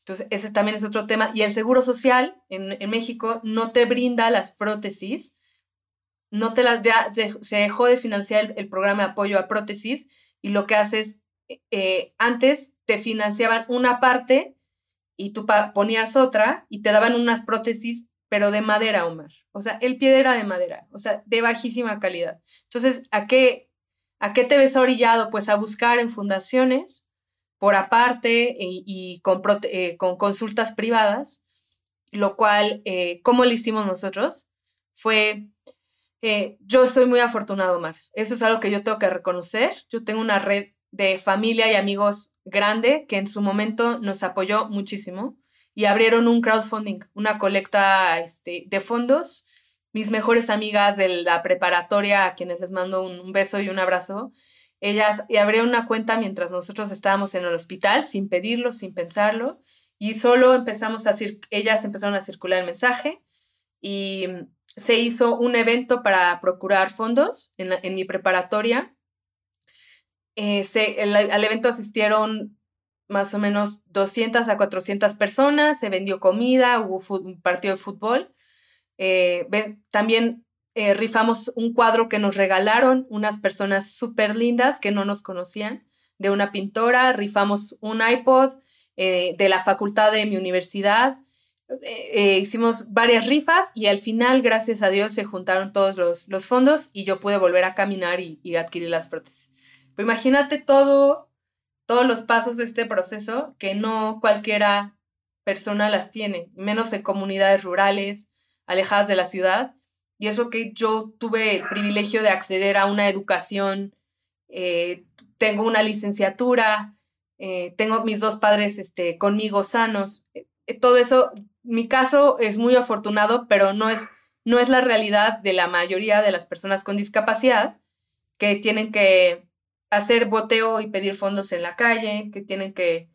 Entonces, ese también es otro tema. Y el seguro social en, México no te brinda las prótesis, no te las ya, se dejó de financiar el, programa de apoyo a prótesis y lo que haces, eh, antes te financiaban una parte y tú ponías otra y te daban unas prótesis, pero de madera, Omar. O sea, el pie era de madera, o sea, de bajísima calidad. Entonces, ¿a qué, ¿A qué te ves orillado? Pues a buscar en fundaciones por aparte y, con, eh, con, consultas privadas, lo cual, eh, ¿cómo lo hicimos nosotros? Fue, eh, yo soy muy afortunado, Omar. Eso es algo que yo tengo que reconocer. Yo tengo una red de familia y amigos grande que en su momento nos apoyó muchísimo y abrieron un crowdfunding, una colecta este, de fondos. Mis mejores amigas de la preparatoria, a quienes les mando un, beso y un abrazo, ellas abrieron una cuenta mientras nosotros estábamos en el hospital, sin pedirlo, sin pensarlo, y solo empezamos a, ellas empezaron a circular el mensaje y se hizo un evento para procurar fondos en, mi preparatoria. Eh, al evento asistieron más o menos 200 a 400 personas, se vendió comida, hubo un partido de fútbol. Eh, también eh, rifamos un cuadro que nos regalaron unas personas súper lindas que no nos conocían, de una pintora, rifamos un iPod de la facultad de mi universidad, eh, eh, hicimos varias rifas y al final, gracias a Dios, se juntaron todos los, fondos y yo pude volver a caminar y, adquirir las prótesis. Pero imagínate todo, todos los pasos de este proceso que no cualquiera persona las tiene, menos en comunidades rurales, alejadas de la ciudad. Y eso que yo tuve el privilegio de acceder a una educación, eh, tengo una licenciatura, tengo mis dos padres este, conmigo sanos. todo eso mi caso es muy afortunado, pero no es, no es la realidad de la mayoría de las personas con discapacidad que tienen que hacer boteo y pedir fondos en la calle, que tienen que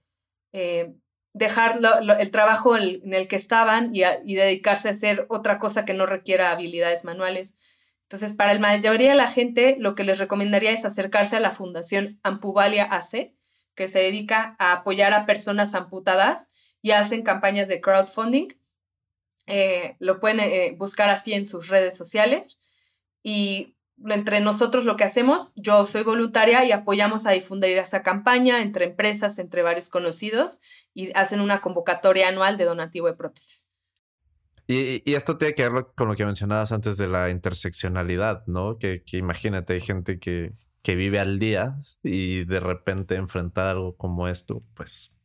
eh, dejar el trabajo en el que estaban y, dedicarse a hacer otra cosa que no requiera habilidades manuales. Entonces, para la mayoría de la gente, lo que les recomendaría es acercarse a la Fundación Ampuvalia AC, que se dedica a apoyar a personas amputadas y hacen campañas de crowdfunding. Eh, lo pueden eh, buscar así en sus redes sociales. Y entre nosotros lo que hacemos, yo soy voluntaria y apoyamos a difundir esa campaña entre empresas, entre varios conocidos, y hacen una convocatoria anual de donativo de prótesis. Y, y, esto tiene que ver con lo que mencionabas antes de la interseccionalidad, ¿no? Que, que imagínate, hay gente que, que vive al día y de repente enfrentar algo como esto, pues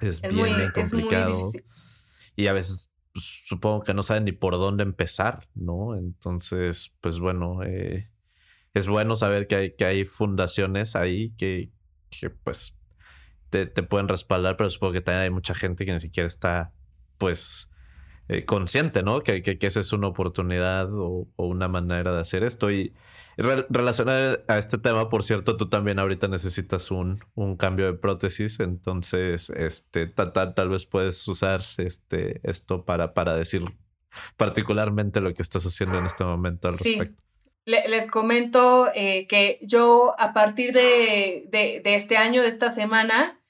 es, bien, muy, complicado. y a veces pues, supongo que no saben ni por dónde empezar, ¿no? Entonces, pues bueno, eh, es bueno saber que hay, que hay fundaciones ahí que, que pues te, te, pueden respaldar, pero supongo que también hay mucha gente que ni siquiera está, pues, eh, consciente, ¿no? Que, que, que, esa es una oportunidad o, o, una manera de hacer esto. Y relacionado a este tema, por cierto, tú también ahorita necesitas un, un cambio de prótesis, entonces, este, tal, tal, vez puedes usar este, esto para, para decir particularmente lo que estás haciendo en este momento al sí. respecto. les comento eh, que yo a partir de, de, de, este año, de esta semana,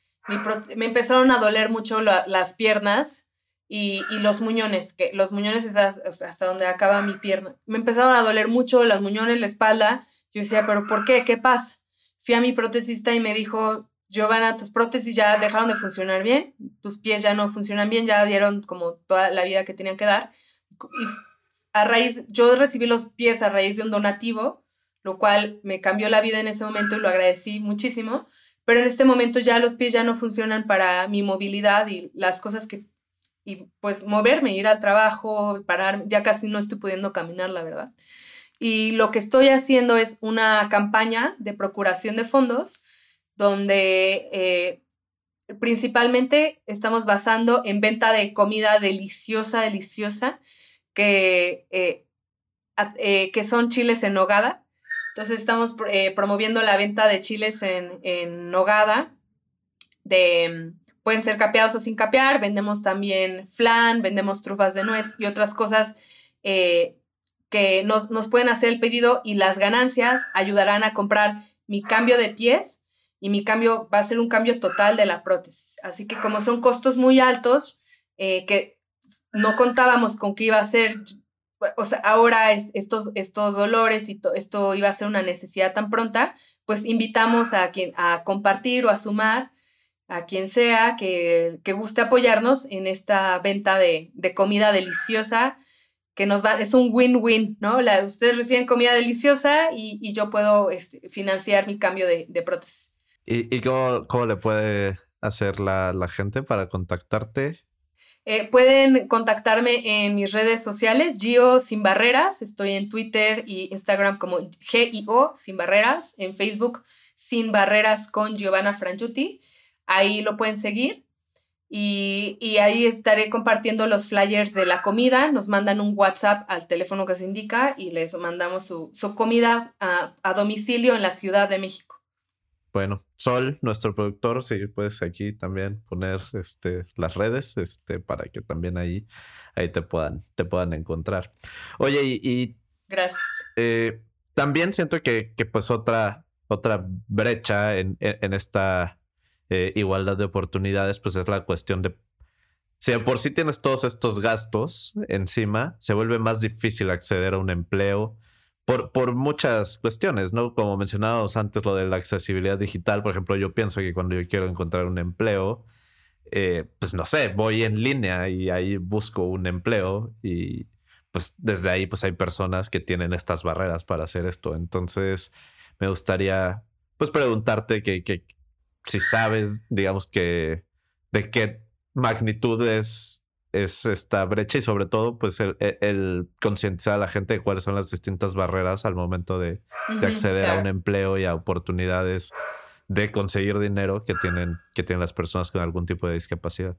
me empezaron a doler mucho las piernas y, los muñones, que los muñones es hasta, donde acaba mi pierna. Me empezaron a doler mucho los muñones, la espalda. Yo decía, ¿pero por qué? ¿Qué pasa? Fui a mi protesista y me dijo, Giovanna, tus prótesis ya dejaron de funcionar bien, tus pies ya no funcionan bien, ya dieron como toda la vida que tenían que dar. Y a raíz, yo recibí los pies a raíz de un donativo, lo cual me cambió la vida en ese momento y lo agradecí muchísimo. Pero en este momento ya los pies ya no funcionan para mi movilidad y las cosas que y pues moverme, ir al trabajo, parar, ya casi no estoy pudiendo caminar, la verdad. Y lo que estoy haciendo es una campaña de procuración de fondos donde eh, principalmente estamos basando en venta de comida deliciosa, deliciosa, que, eh, eh, que son chiles en nogada. Entonces estamos promoviendo la venta de chiles en, en nogada, de Pueden ser capeados o sin capear. Vendemos también flan, vendemos trufas de nuez y otras cosas eh, que nos, pueden hacer el pedido y las ganancias ayudarán a comprar mi cambio de pies y mi cambio va a ser un cambio total de la prótesis. Así que como son costos muy altos, eh, que no contábamos con que iba a ser, o sea, ahora es, estos, estos dolores y esto iba a ser una necesidad tan pronta, pues invitamos a quien a compartir o a sumar a quien sea que, que guste apoyarnos en esta venta de, de, comida deliciosa que nos va, es un win-win, ¿no? La, ustedes reciben comida deliciosa y, y yo puedo este, financiar mi cambio de, de prótesis. ¿Y, y cómo, cómo, le puede hacer la, la gente para contactarte? Eh, pueden contactarme en mis redes sociales, Gio Sin Barreras. Estoy en Twitter y Instagram como GIO Sin Barreras. En Facebook sin barreras con Giovanna Frangiuti. Ahí lo pueden seguir. Y, ahí estaré compartiendo los flyers de la comida. Nos mandan un WhatsApp al teléfono que se indica y les mandamos su, comida a, a, domicilio en la Ciudad de México. Bueno, Sol, nuestro productor, si puedes aquí también poner este, las redes este, para que también ahí, ahí te, puedan, te puedan encontrar. Oye, y... Gracias. Eh, también siento que, que, pues otra, otra brecha en, en esta eh, igualdad de oportunidades, pues es la cuestión de si por sí tienes todos estos gastos encima, se vuelve más difícil acceder a un empleo por, por muchas cuestiones, ¿no? Como mencionábamos antes, lo de la accesibilidad digital, por ejemplo, yo pienso que cuando yo quiero encontrar un empleo, eh, pues no sé, voy en línea y ahí busco un empleo y pues desde ahí pues hay personas que tienen estas barreras para hacer esto. Entonces, me gustaría pues preguntarte que, que si sabes, digamos que, de qué magnitud es, esta brecha y sobre todo, pues el, el, concientizar a la gente de cuáles son las distintas barreras al momento de, acceder a un empleo y a oportunidades de conseguir dinero que tienen, que tienen las personas con algún tipo de discapacidad.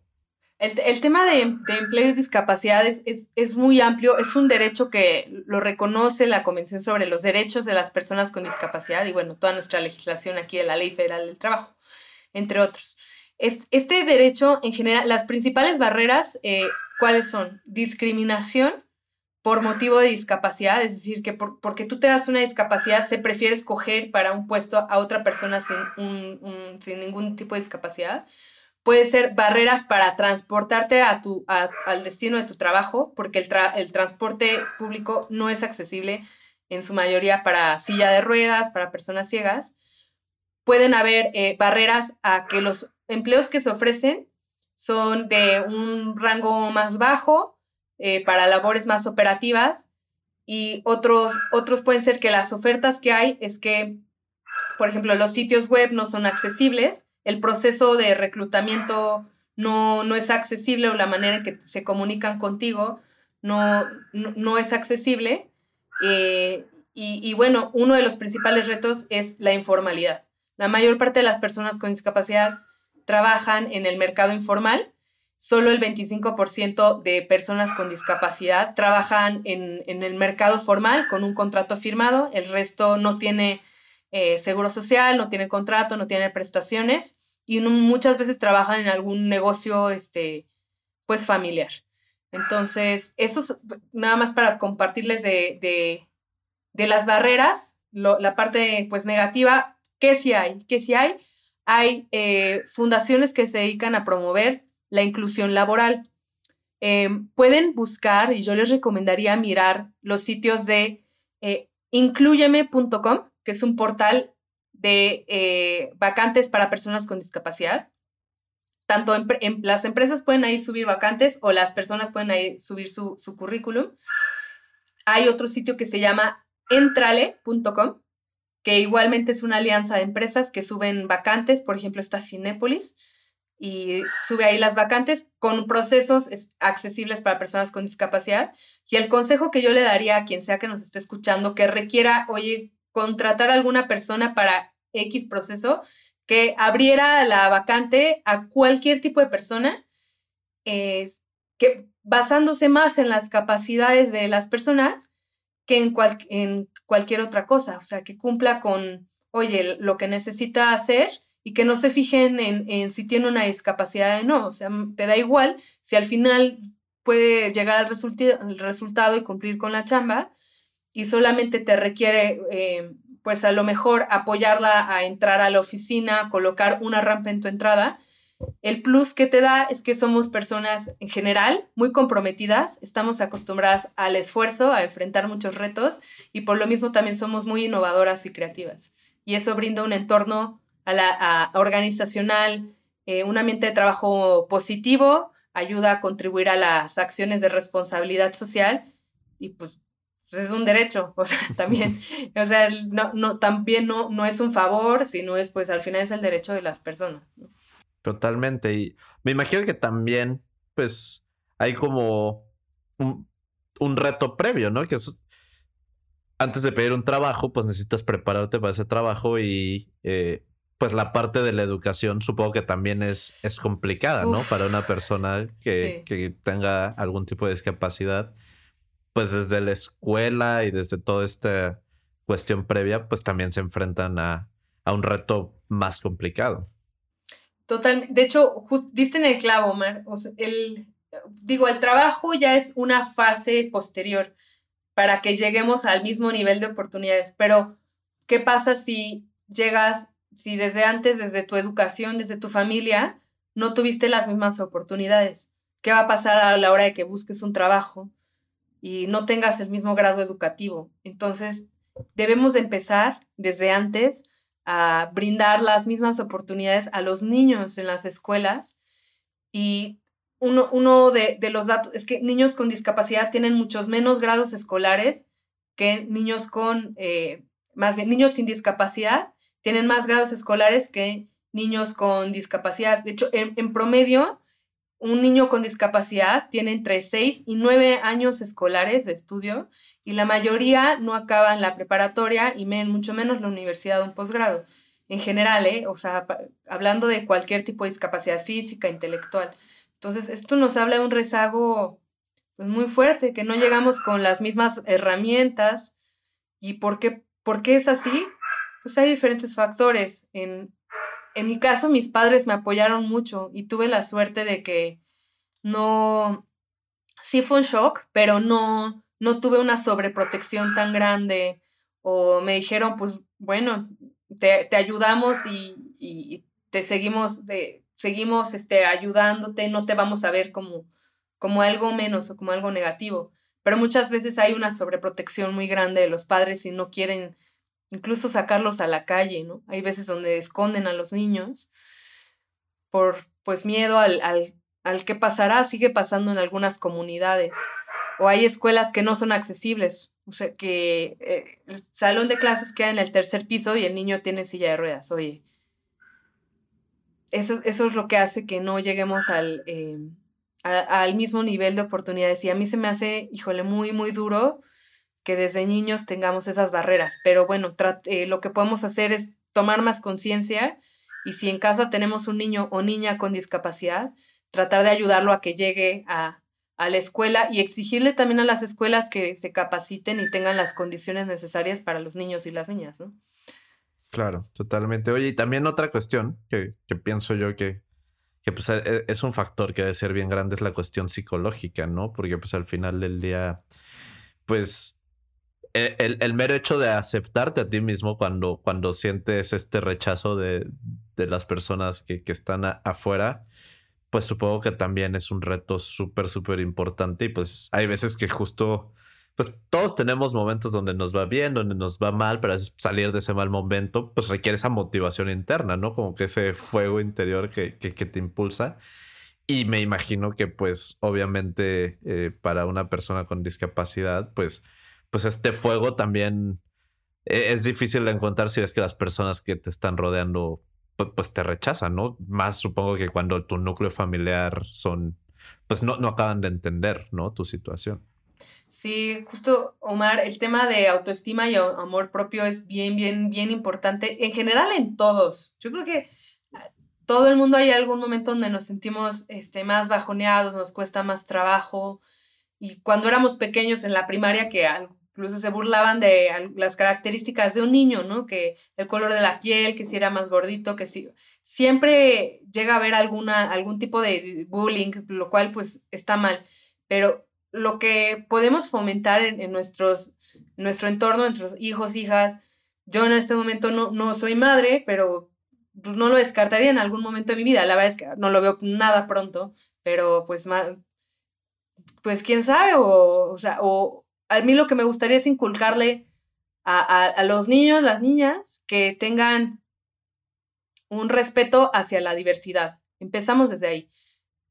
El, tema de, empleo y discapacidad es, es, muy amplio, es un derecho que lo reconoce la Convención sobre los Derechos de las Personas con Discapacidad y bueno, toda nuestra legislación aquí de la Ley Federal del Trabajo entre otros. Este derecho, en general, las principales barreras, eh, ¿cuáles son? Discriminación por motivo de discapacidad, es decir, que porque tú te das una discapacidad, se prefiere escoger para un puesto a otra persona sin, sin ningún tipo de discapacidad. Puede ser barreras para transportarte a tu, al destino de tu trabajo, porque el, el transporte público no es accesible en su mayoría para silla de ruedas, para personas ciegas pueden haber eh, barreras a que los empleos que se ofrecen son de un rango más bajo eh, para labores más operativas y otros, otros pueden ser que las ofertas que hay es que, por ejemplo, los sitios web no son accesibles, el proceso de reclutamiento no, no es accesible o la manera en que se comunican contigo no, no, es accesible. Eh, y bueno, uno de los principales retos es la informalidad. La mayor parte de las personas con discapacidad trabajan en el mercado informal. Solo el 25% de personas con discapacidad trabajan en, el mercado formal con un contrato firmado. El resto no tiene eh, seguro social, no tiene contrato, no tiene prestaciones y muchas veces trabajan en algún negocio este, pues familiar. Entonces, eso es nada más para compartirles de, las barreras, la parte pues negativa, ¿Qué sí hay? ¿Qué sí hay? Hay eh, fundaciones que se dedican a promover la inclusión laboral. Em, pueden buscar, y yo les recomendaría mirar los sitios de eh, incluyeme.com, que es un portal de eh, vacantes para personas con discapacidad. Tanto en, las empresas pueden ahí subir vacantes o las personas pueden ahí subir su, su currículum. Hay otro sitio que se llama entrale.com, que igualmente es una alianza de empresas que suben vacantes, por ejemplo, está Cinépolis, y sube ahí las vacantes con procesos accesibles para personas con discapacidad. Y el consejo que yo le daría a quien sea que nos esté escuchando que requiera, oye, contratar a alguna persona para X proceso, que abriera la vacante a cualquier tipo de persona, es que basándose más en las capacidades de las personas que en, en cualquier otra cosa, o sea, que cumpla con, oye, lo que necesita hacer y que no se fijen en, si tiene una discapacidad o no, o sea, te da igual si al final puede llegar al, resultado y cumplir con la chamba y solamente te requiere, eh, pues a lo mejor apoyarla a entrar a la oficina, colocar una rampa en tu entrada, el plus que te da es que somos personas en general muy comprometidas, estamos acostumbradas al esfuerzo, a enfrentar muchos retos y por lo mismo también somos muy innovadoras y creativas. Y eso brinda un entorno a la, organizacional, eh, un ambiente de trabajo positivo, ayuda a contribuir a las acciones de responsabilidad social y pues, pues es un derecho, o sea, también, o sea, no, no, también no, no es un favor, sino es pues al final es el derecho de las personas. Totalmente. Y me imagino que también, pues, hay como un, reto previo, ¿no? Que es antes de pedir un trabajo, pues necesitas prepararte para ese trabajo y eh, pues la parte de la educación supongo que también es, es complicada, ¿no? Para una persona que, que, tenga algún tipo de discapacidad, pues desde la escuela y desde toda esta cuestión previa, pues también se enfrentan a, a un reto más complicado. Total, de hecho, just, diste en el clavo, Omar. O el, digo, el trabajo ya es una fase posterior para que lleguemos al mismo nivel de oportunidades, pero ¿qué pasa si llegas si desde antes, desde tu educación, desde tu familia, no tuviste las mismas oportunidades? ¿Qué va a pasar a la hora de que busques un trabajo y no tengas el mismo grado educativo? Entonces, debemos de empezar desde antes a brindar las mismas oportunidades a los niños en las escuelas. Y uno, uno de, de los datos es que niños con discapacidad tienen muchos menos grados escolares que niños con, eh, más bien, niños sin discapacidad tienen más grados escolares que niños con discapacidad. De hecho, en, promedio, un niño con discapacidad tiene entre 6 y 9 años escolares de estudio y la mayoría no acaban la preparatoria y mucho menos la universidad o un posgrado. En general, ¿eh? o sea, hablando de cualquier tipo de discapacidad física, intelectual. Entonces, esto nos habla de un rezago pues, muy fuerte, que no llegamos con las mismas herramientas. ¿Y por qué es así? Pues hay diferentes factores. En, en mi caso, mis padres me apoyaron mucho y tuve la suerte de que no, sí fue un shock, pero no, no tuve una sobreprotección tan grande o me dijeron, pues bueno, te, te ayudamos y, y, te seguimos, de, seguimos este, ayudándote, no te vamos a ver como, como algo menos o como algo negativo. Pero muchas veces hay una sobreprotección muy grande de los padres y no quieren incluso sacarlos a la calle, ¿no? Hay veces donde esconden a los niños por pues miedo al, al, al que pasará, sigue pasando en algunas comunidades. O hay escuelas que no son accesibles, o sea, que eh, el salón de clases queda en el tercer piso y el niño tiene silla de ruedas, oye. Eso, eso es lo que hace que no lleguemos al, eh, al mismo nivel de oportunidades. Y a mí se me hace, híjole, muy, muy duro que desde niños tengamos esas barreras. Pero bueno, eh, lo que podemos hacer es tomar más conciencia y si en casa tenemos un niño o niña con discapacidad, tratar de ayudarlo a que llegue a, a la escuela y exigirle también a las escuelas que se capaciten y tengan las condiciones necesarias para los niños y las niñas, ¿no? Claro, totalmente. Oye, y también otra cuestión que, que pienso yo que, que pues, e, es un factor que debe ser bien grande es la cuestión psicológica, ¿no? Porque pues al final del día, pues e, el, el, mero hecho de aceptarte a ti mismo cuando, cuando sientes este rechazo de, de las personas que, que están afuera, pues supongo que también es un reto súper, súper importante y pues hay veces que justo, pues todos tenemos momentos donde nos va bien, donde nos va mal, pero salir de ese mal momento, pues requiere esa motivación interna, ¿no? Como que ese fuego interior que, que, te impulsa. Y me imagino que pues obviamente eh, para una persona con discapacidad, pues pues este fuego también e-, es difícil de encontrar si es que las personas que te están rodeando pues te rechazan, ¿no? Más supongo que cuando tu núcleo familiar son, pues no, no acaban de entender, ¿no? Tu situación. Sí, justo, Omar, el tema de autoestima y amor propio es bien, bien, bien importante en general en todos. Yo creo que ah, todo el mundo hay algún momento donde nos sentimos este, más bajoneados, nos cuesta más trabajo. Y cuando éramos pequeños en la primaria, que incluso se burlaban de las características de un niño, ¿no? Que el color de la piel, que si era más gordito, que si... Siempre llega a haber alguna, algún tipo de bullying, lo cual pues está mal, pero lo que podemos fomentar en, nuestros, nuestro entorno, nuestros hijos, hijas, yo en este momento no, no soy madre, pero pues, no lo descartaría en algún momento de mi vida. La verdad es que no lo veo nada pronto, pero pues, pues quién sabe, o, o, a mí lo que me gustaría es inculcarle a, los niños, las niñas, que tengan un respeto hacia la diversidad. Empezamos desde ahí.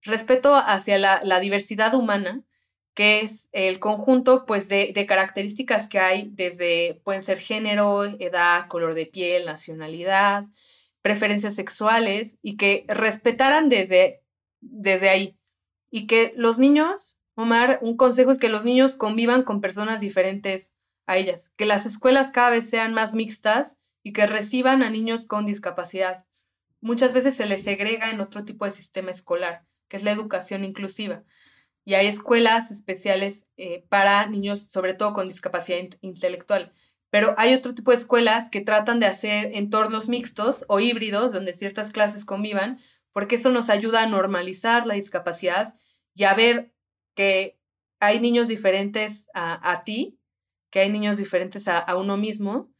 Respeto hacia la, diversidad humana, que es el conjunto pues, de, de, características que hay desde, pueden ser género, edad, color de piel, nacionalidad, preferencias sexuales, y que respetaran desde, desde ahí. Y que los niños Omar, un consejo es que los niños convivan con personas diferentes a ellas, que las escuelas cada vez sean más mixtas y que reciban a niños con discapacidad. Muchas veces se les segrega en otro tipo de sistema escolar, que es la educación inclusiva. Y hay escuelas especiales eh, para niños, sobre todo con discapacidad intelectual. Pero hay otro tipo de escuelas que tratan de hacer entornos mixtos o híbridos, donde ciertas clases convivan, porque eso nos ayuda a normalizar la discapacidad y a ver que hay niños diferentes a, ti, que hay niños diferentes a, a uno mismo.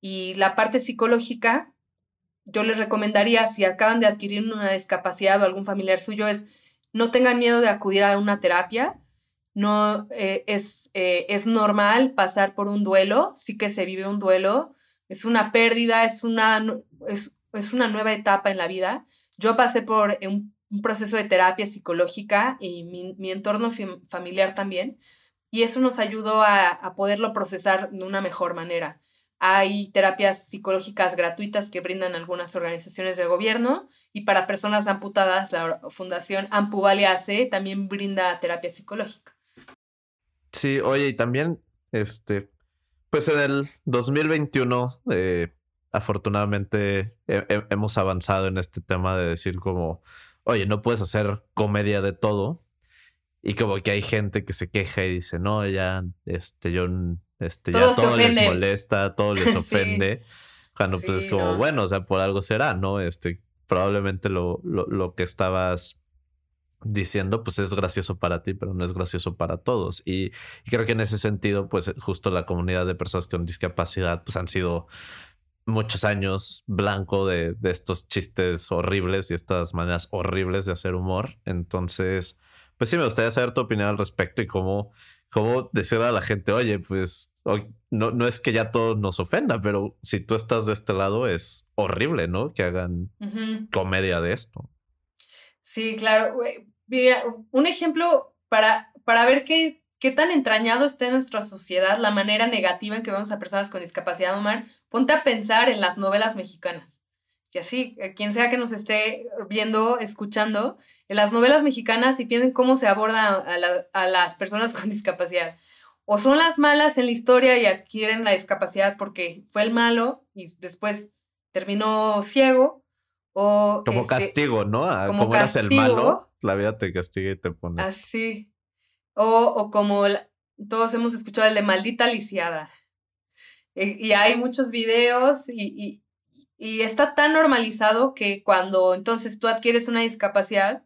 Y la parte psicológica, yo les recomendaría, si acaban de adquirir una discapacidad o algún familiar suyo, es no tengan miedo de acudir a una terapia. No eh, es, eh, es normal pasar por un duelo, sí que se vive un duelo, es una pérdida, es una, es, es una nueva etapa en la vida. Yo pasé por un, proceso de terapia psicológica y mi, mi entorno familiar también, y eso nos ayudó a, a poderlo procesar de una mejor manera. Hay terapias psicológicas gratuitas que brindan algunas organizaciones del gobierno y para personas amputadas, la Fundación Ampuvalia AC también brinda terapia psicológica. Sí, oye, y también, este, pues en el 2021, eh, afortunadamente hemos avanzado en este tema de decir como, oye, no puedes hacer comedia de todo. Y como que hay gente que se queja y dice, no, ya, este, yo este, ya todo les molesta, todo les ofende. Cuando pues es como, bueno, o sea, por algo será, ¿no? Este, probablemente lo, lo, lo, que estabas diciendo, pues es gracioso para ti, pero no es gracioso para todos. Y, creo que en ese sentido, pues justo la comunidad de personas con discapacidad, pues han sido muchos años blanco de, de estos chistes horribles y estas maneras horribles de hacer humor. Entonces, pues sí, me gustaría saber tu opinión al respecto y cómo cómo decirle a la gente, oye, pues no, no es que ya todo nos ofenda, pero si tú estás de este lado es horrible, ¿no? Que hagan comedia de esto. Sí, claro. Un ejemplo para, para ver qué, qué tan entrañado está en nuestra sociedad la manera negativa en que vemos a personas con discapacidad, Omar, ponte a pensar en las novelas mexicanas. Y así, eh, quien sea que nos esté viendo, escuchando, en las novelas mexicanas y piensen cómo se aborda a, las personas con discapacidad. O son las malas en la historia y adquieren la discapacidad porque fue el malo y después terminó ciego. O como este, castigo, ¿no? como, eras el malo, la vida te castiga y te pone. Así. O, o como todos hemos escuchado el de maldita lisiada. Y, y hay muchos videos y, y está tan normalizado que cuando entonces tú adquieres una discapacidad,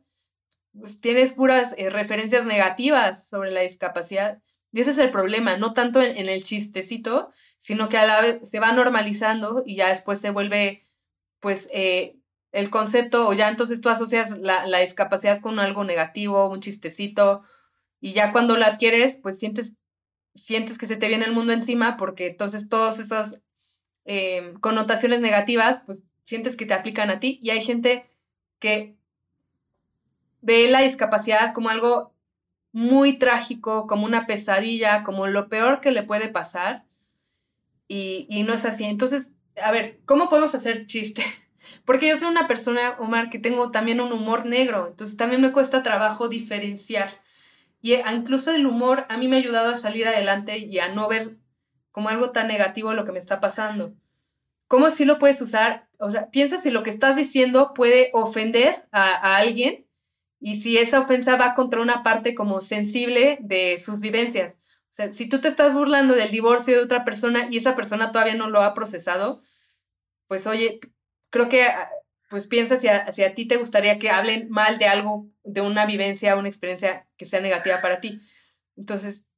pues tienes puras eh, referencias negativas sobre la discapacidad. Y ese es el problema, no tanto en, el chistecito, sino que a la vez se va normalizando y ya después se vuelve, pues, eh, el concepto, o ya entonces tú asocias la, la, discapacidad con algo negativo, un chistecito, y ya cuando lo adquieres, pues sientes, sientes que se te viene el mundo encima, porque entonces todas esas eh, connotaciones negativas, pues sientes que te aplican a ti, y hay gente que ve la discapacidad como algo muy trágico, como una pesadilla, como lo peor que le puede pasar. Y, no es así. Entonces, a ver, ¿cómo podemos hacer chiste? Porque yo soy una persona, Omar, que tengo también un humor negro, entonces también me cuesta trabajo diferenciar. Y eh, incluso el humor a mí me ha ayudado a salir adelante y a no ver como algo tan negativo lo que me está pasando. ¿Cómo si lo puedes usar? O sea, piensa si lo que estás diciendo puede ofender a, a alguien y si esa ofensa va contra una parte como sensible de sus vivencias. O sea, si tú te estás burlando del divorcio de otra persona y esa persona todavía no lo ha procesado, pues oye, creo que ah, pues piensa si a, si a ti te gustaría que hablen mal de algo, de una vivencia, una experiencia que sea negativa para ti. Entonces,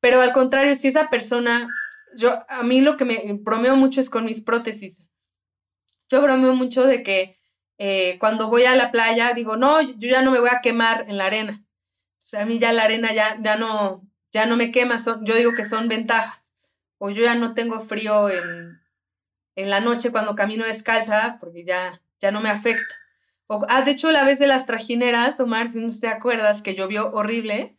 pero al contrario, si esa persona, yo, a mí lo que me bromeo mucho es con mis prótesis. Yo bromeo mucho de que eh, cuando voy a la playa digo, no, yo ya no me voy a quemar en la arena. O sea, a mí ya la arena ya, ya, no, ya no me quema, son, yo digo que son ventajas. O yo ya no tengo frío en, en la noche cuando camino descalza porque ya, ya no me afecta. O, ah, de hecho, la vez de las trajineras, Omar, si no te acuerdas, que llovió horrible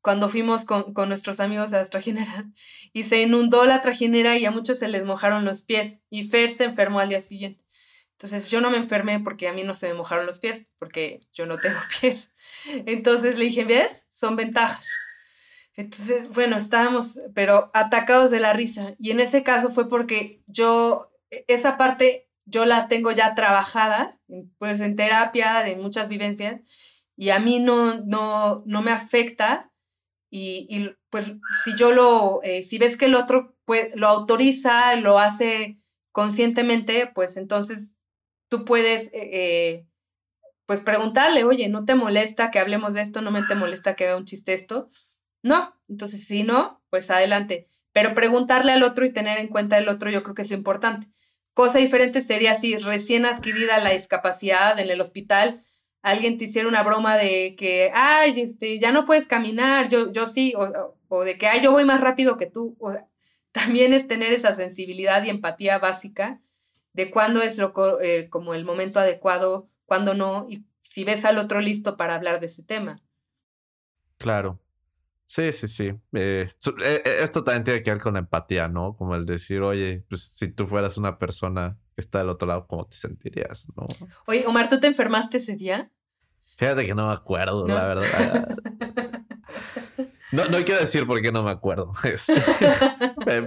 cuando fuimos con, con, nuestros amigos a las trajineras y se inundó la trajinera y a muchos se les mojaron los pies y Fer se enfermó al día siguiente. Entonces yo no me enfermé porque a mí no se me mojaron los pies, porque yo no tengo pies. Entonces le dije, ¿ves? Son ventajas. Entonces, bueno, estábamos, pero atacados de la risa. Y en ese caso fue porque yo, e, esa parte, yo la tengo ya trabajada, pues en terapia, de muchas vivencias, y a mí no, no, no me afecta. Y, pues si yo lo, eh, si ves que el otro pues, lo autoriza, lo hace conscientemente, pues entonces tú puedes, eh, pues preguntarle, oye, ¿no te molesta que hablemos de esto? ¿No me te molesta que vea un chiste esto? No, entonces si no, pues adelante. Pero preguntarle al otro y tener en cuenta el otro yo creo que es lo importante. Cosa diferente sería si recién adquirida la discapacidad en el hospital, alguien te hiciera una broma de que, ay, este, ya no puedes caminar, yo, yo sí, o, de que, ay, yo voy más rápido que tú. O, también es tener esa sensibilidad y empatía básica de cuándo es lo, eh, como el momento adecuado, cuándo no, y si ves al otro listo para hablar de ese tema. Claro. Sí, sí, sí. Eh, eh, esto también tiene que ver con empatía, ¿no? Como el decir, oye, pues si tú fueras una persona que está del otro lado, ¿cómo te sentirías? ¿no? Oye, Omar, ¿tú te enfermaste ese día? Fíjate que no me acuerdo, la verdad. No, no quiero decir por qué no me acuerdo. Este,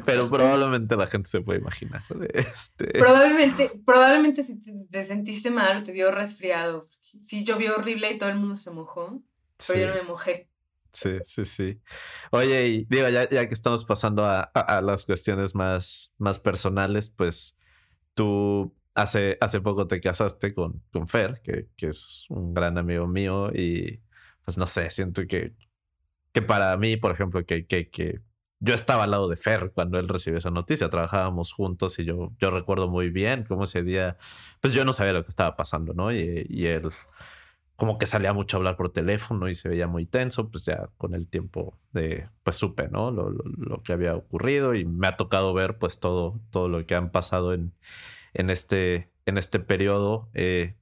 pero probablemente la gente se puede imaginar. Este. Probablemente, probablemente si te, sentiste mal o te dio resfriado. Sí, llovió horrible y todo el mundo se mojó. Pero yo no me mojé. Sí, sí, sí. Oye, y digo, ya, ya que estamos pasando a, a, las cuestiones más, más personales, pues tú hace, hace poco te casaste con, con Fer, que, que es un gran amigo mío y pues no sé, siento que, que para mí, por ejemplo, que, que, que yo estaba al lado de Fer cuando él recibió esa noticia, trabajábamos juntos y yo, yo recuerdo muy bien cómo ese día, pues yo no sabía lo que estaba pasando, ¿no? Y, y él como que salía mucho a hablar por teléfono y se veía muy tenso, pues ya con el tiempo de, pues supe, ¿no? Lo, lo, que había ocurrido y me ha tocado ver pues todo, todo lo que han pasado en, en, este, en este periodo. Eh,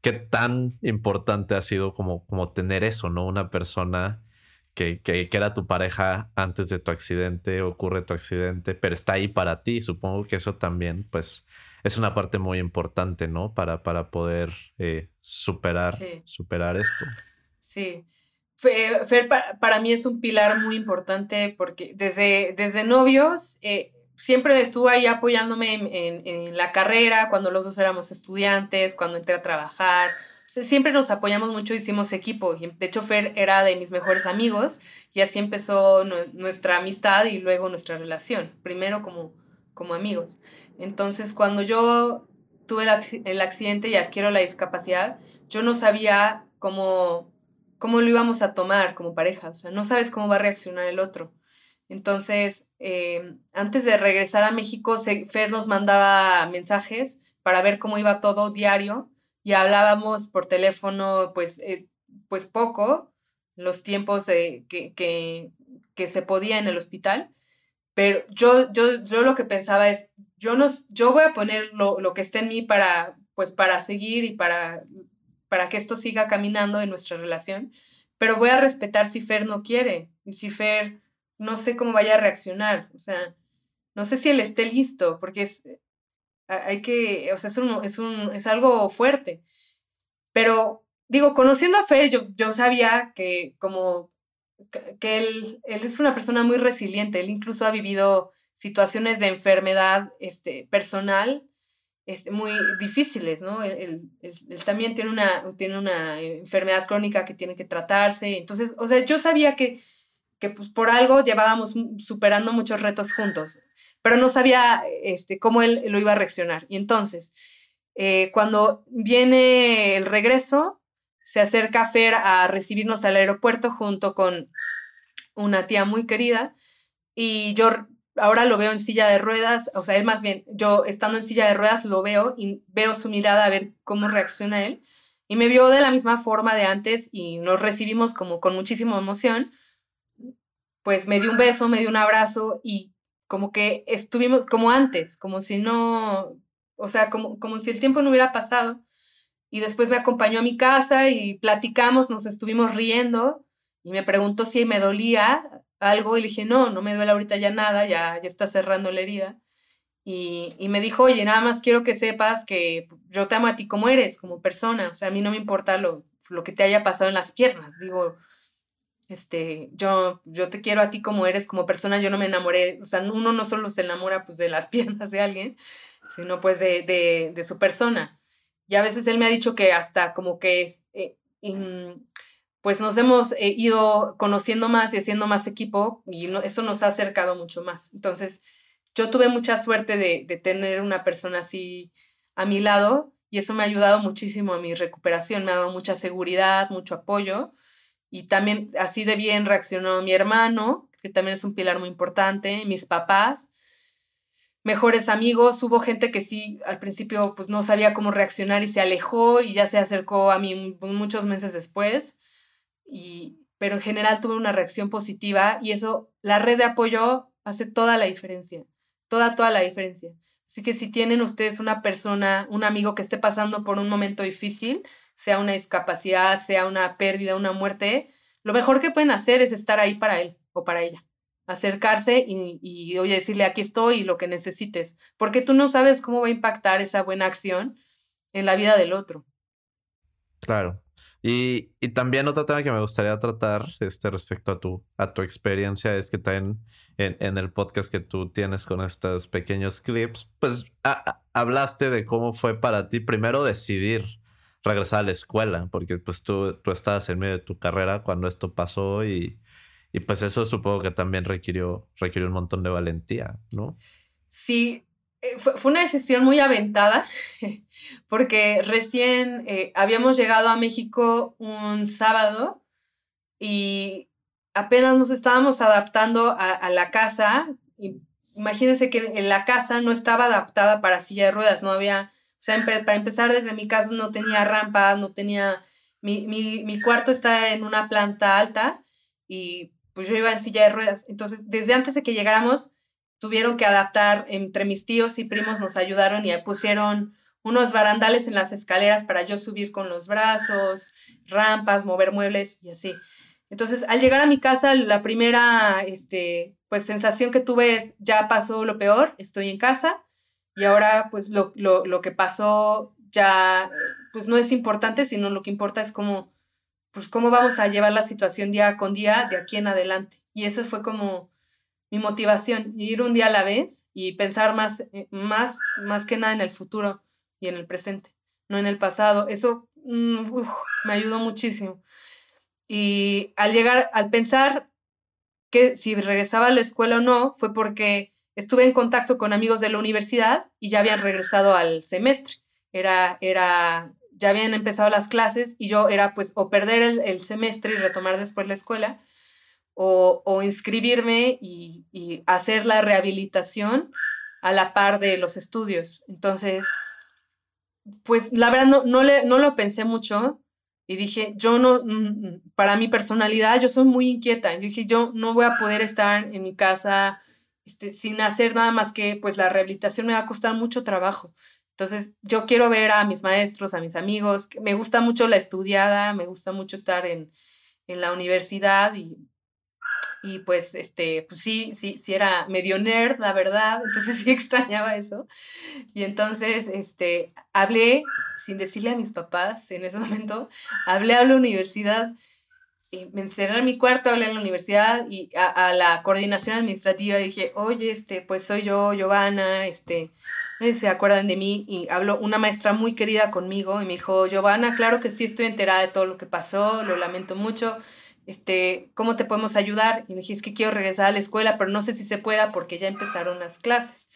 qué tan importante ha sido como, como tener eso, ¿no? Una persona que, que, que, era tu pareja antes de tu accidente, ocurre tu accidente, pero está ahí para ti. Supongo que eso también, pues, es una parte muy importante, ¿no? Para, para poder eh, superar, superar esto. Sí. Fer para, mí es un pilar muy importante porque desde, desde novios eh, siempre estuvo ahí apoyándome en, la carrera, cuando los dos éramos estudiantes, cuando entré a trabajar. siempre nos apoyamos mucho, hicimos equipo. De hecho, Fer era de mis mejores amigos y así empezó nuestra amistad y luego nuestra relación. Primero como, como amigos. Entonces, cuando yo tuve el accidente y adquiero la discapacidad, yo no sabía cómo, cómo lo íbamos a tomar como pareja, o sea, no sabes cómo va a reaccionar el otro. Entonces, eh, antes de regresar a México, Fer nos mandaba mensajes para ver cómo iba todo diario y hablábamos por teléfono, pues, eh, pues poco, los tiempos que, que, que se podía en el hospital. Pero yo, yo, yo lo que pensaba es, yo, no, yo voy a poner lo, lo, que esté en mí para, pues, para seguir y para, para que esto siga caminando en nuestra relación, pero voy a respetar si Fer no quiere y si Fer no sé cómo vaya a reaccionar, o sea, no sé si él esté listo, porque es, hay que, o sea, es, un, es, un, es algo fuerte, pero digo, conociendo a Fer, yo, yo sabía que como que él, él es una persona muy resiliente, él incluso ha vivido situaciones de enfermedad este, personal este, muy difíciles, ¿no? Él, también tiene una, tiene una enfermedad crónica que tiene que tratarse, entonces, o sea, yo sabía que, que pues, por algo llevábamos superando muchos retos juntos, pero no sabía este, cómo él lo iba a reaccionar. Y entonces, eh, cuando viene el regreso, se acerca Fer a recibirnos al aeropuerto junto con una tía muy querida y yo ahora lo veo en silla de ruedas, o sea, él más bien, yo estando en silla de ruedas lo veo y veo su mirada a ver cómo reacciona él. Y me vio de la misma forma de antes y nos recibimos como con muchísima emoción, pues me dio un beso, me dio un abrazo y como que estuvimos como antes, como si no, o sea, como, como si el tiempo no hubiera pasado. Y después me acompañó a mi casa y platicamos, nos estuvimos riendo y me preguntó si me dolía algo y le dije, no, no me duele ahorita ya nada, ya, ya está cerrando la herida. Y, y, me dijo, oye, nada más quiero que sepas que yo te amo a ti como eres, como persona, o sea, a mí no me importa lo, lo que te haya pasado en las piernas, digo, este, yo, yo te quiero a ti como eres, como persona, yo no me enamoré, o sea, uno no solo se enamora pues de las piernas de alguien, sino pues de, de, de su persona. Y a veces él me ha dicho que hasta como que es, eh, pues nos hemos eh, ido conociendo más y haciendo más equipo y eso nos ha acercado mucho más. Entonces, yo tuve mucha suerte de, de tener una persona así a mi lado y eso me ha ayudado muchísimo a mi recuperación, me ha dado mucha seguridad, mucho apoyo y también así de bien reaccionó mi hermano, que también es un pilar muy importante, mis papás, mejores amigos, hubo gente que sí al principio pues no sabía cómo reaccionar y se alejó y ya se acercó a mí muchos meses después y, pero en general tuve una reacción positiva y eso, la red de apoyo hace toda la diferencia, toda, toda la diferencia. Así que si tienen ustedes una persona, un amigo que esté pasando por un momento difícil, sea una discapacidad, sea una pérdida, una muerte, lo mejor que pueden hacer es estar ahí para él o para ella. Acercarse y, y oye, decirle aquí estoy y lo que necesites, porque tú no sabes cómo va a impactar esa buena acción en la vida del otro. Claro. Y, también otro tema que me gustaría tratar este, respecto a tu, a tu experiencia es que también en, en el podcast que tú tienes con estos pequeños clips, pues hablaste de cómo fue para ti primero decidir regresar a la escuela, porque pues tú, tú estabas en medio de tu carrera cuando esto pasó y, y pues eso supongo que también requirió, requirió un montón de valentía, ¿no? Sí, eh, fue, una decisión muy aventada porque recién eh, habíamos llegado a México un sábado y apenas nos estábamos adaptando a, la casa. imagínense que en la casa no estaba adaptada para silla de ruedas, no había, o sea, para empezar desde mi casa no tenía rampa, no tenía, mi, mi, mi cuarto está en una planta alta y pues yo iba en silla de ruedas. Entonces, desde antes de que llegáramos, tuvieron que adaptar, entre mis tíos y primos nos ayudaron y pusieron unos barandales en las escaleras para yo subir con los brazos, rampas, mover muebles y así. Entonces, al llegar a mi casa, la primera este, pues, sensación que tuve es, ya pasó lo peor, estoy en casa y ahora pues lo, lo, lo que pasó ya pues no es importante, sino lo que importa es cómo, pues, cómo vamos a llevar la situación día con día de aquí en adelante. Y eso fue como mi motivación, ir un día a la vez y pensar más, eh, más, más que nada en el futuro y en el presente, no en el pasado. Eso mm, me ayudó muchísimo. Y al llegar, al pensar que si regresaba a la escuela o no, fue porque estuve en contacto con amigos de la universidad y ya habían regresado al semestre. Era, era, ya habían empezado las clases y yo era pues o perder el, el semestre y retomar después la escuela o, inscribirme y, hacer la rehabilitación a la par de los estudios. Entonces, pues la verdad no, no, le, no lo pensé mucho y dije, yo no, mm, mm, para mi personalidad, yo soy muy inquieta. Yo dije, yo no voy a poder estar en mi casa este, sin hacer nada más que, pues la rehabilitación me va a costar mucho trabajo. Entonces, yo quiero ver a mis maestros, a mis amigos. Me gusta mucho la estudiada, me gusta mucho estar en, en la universidad y y pues, este, pues sí, sí, sí era medio nerd, la verdad, entonces sí extrañaba eso. Y entonces, este, hablé, sin decirle a mis papás en ese momento, hablé a la universidad, y me encerré en mi cuarto, hablé a la universidad y a, la coordinación administrativa dije, oye, este, pues soy yo, Giovanna, este, no sé si se acuerdan de mí, y habló una maestra muy querida conmigo y me dijo, Giovanna, claro que sí estoy enterada de todo lo que pasó, lo lamento mucho, este, ¿cómo te podemos ayudar? Y le dije, es que quiero regresar a la escuela, pero no sé si se pueda porque ya empezaron las clases.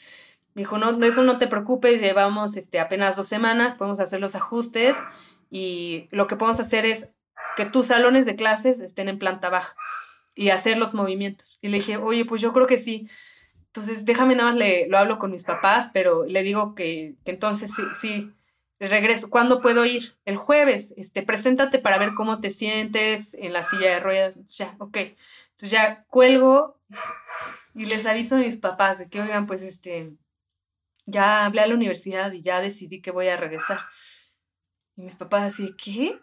Dijo, no, de eso no te preocupes, llevamos este, apenas dos semanas, podemos hacer los ajustes y lo que podemos hacer es que tus salones de clases estén en planta baja y hacer los movimientos. Y le dije, oye, pues yo creo que sí. Entonces, déjame nada más, le, lo hablo con mis papás, pero le digo que, que entonces sí, sí, regreso, ¿cuándo puedo ir? El jueves, este, preséntate para ver cómo te sientes en la silla de ruedas. Ya, ok. Entonces ya cuelgo y les aviso a mis papás de que, oigan, pues este, ya hablé a la universidad y ya decidí que voy a regresar. Y mis papás así, ¿qué?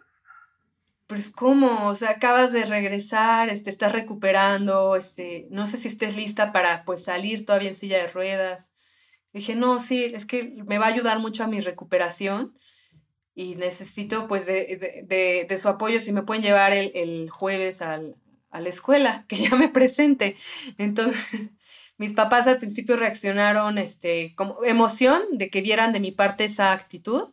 Pues cómo, o sea, acabas de regresar, este, estás recuperando, este, no sé si estés lista para pues salir todavía en silla de ruedas. Dije, no, sí, es que me va a ayudar mucho a mi recuperación y necesito pues de, de, de, su apoyo, si me pueden llevar el, el jueves al, a la escuela, que ya me presente. Entonces, mis papás al principio reaccionaron este, como emoción de que vieran de mi parte esa actitud,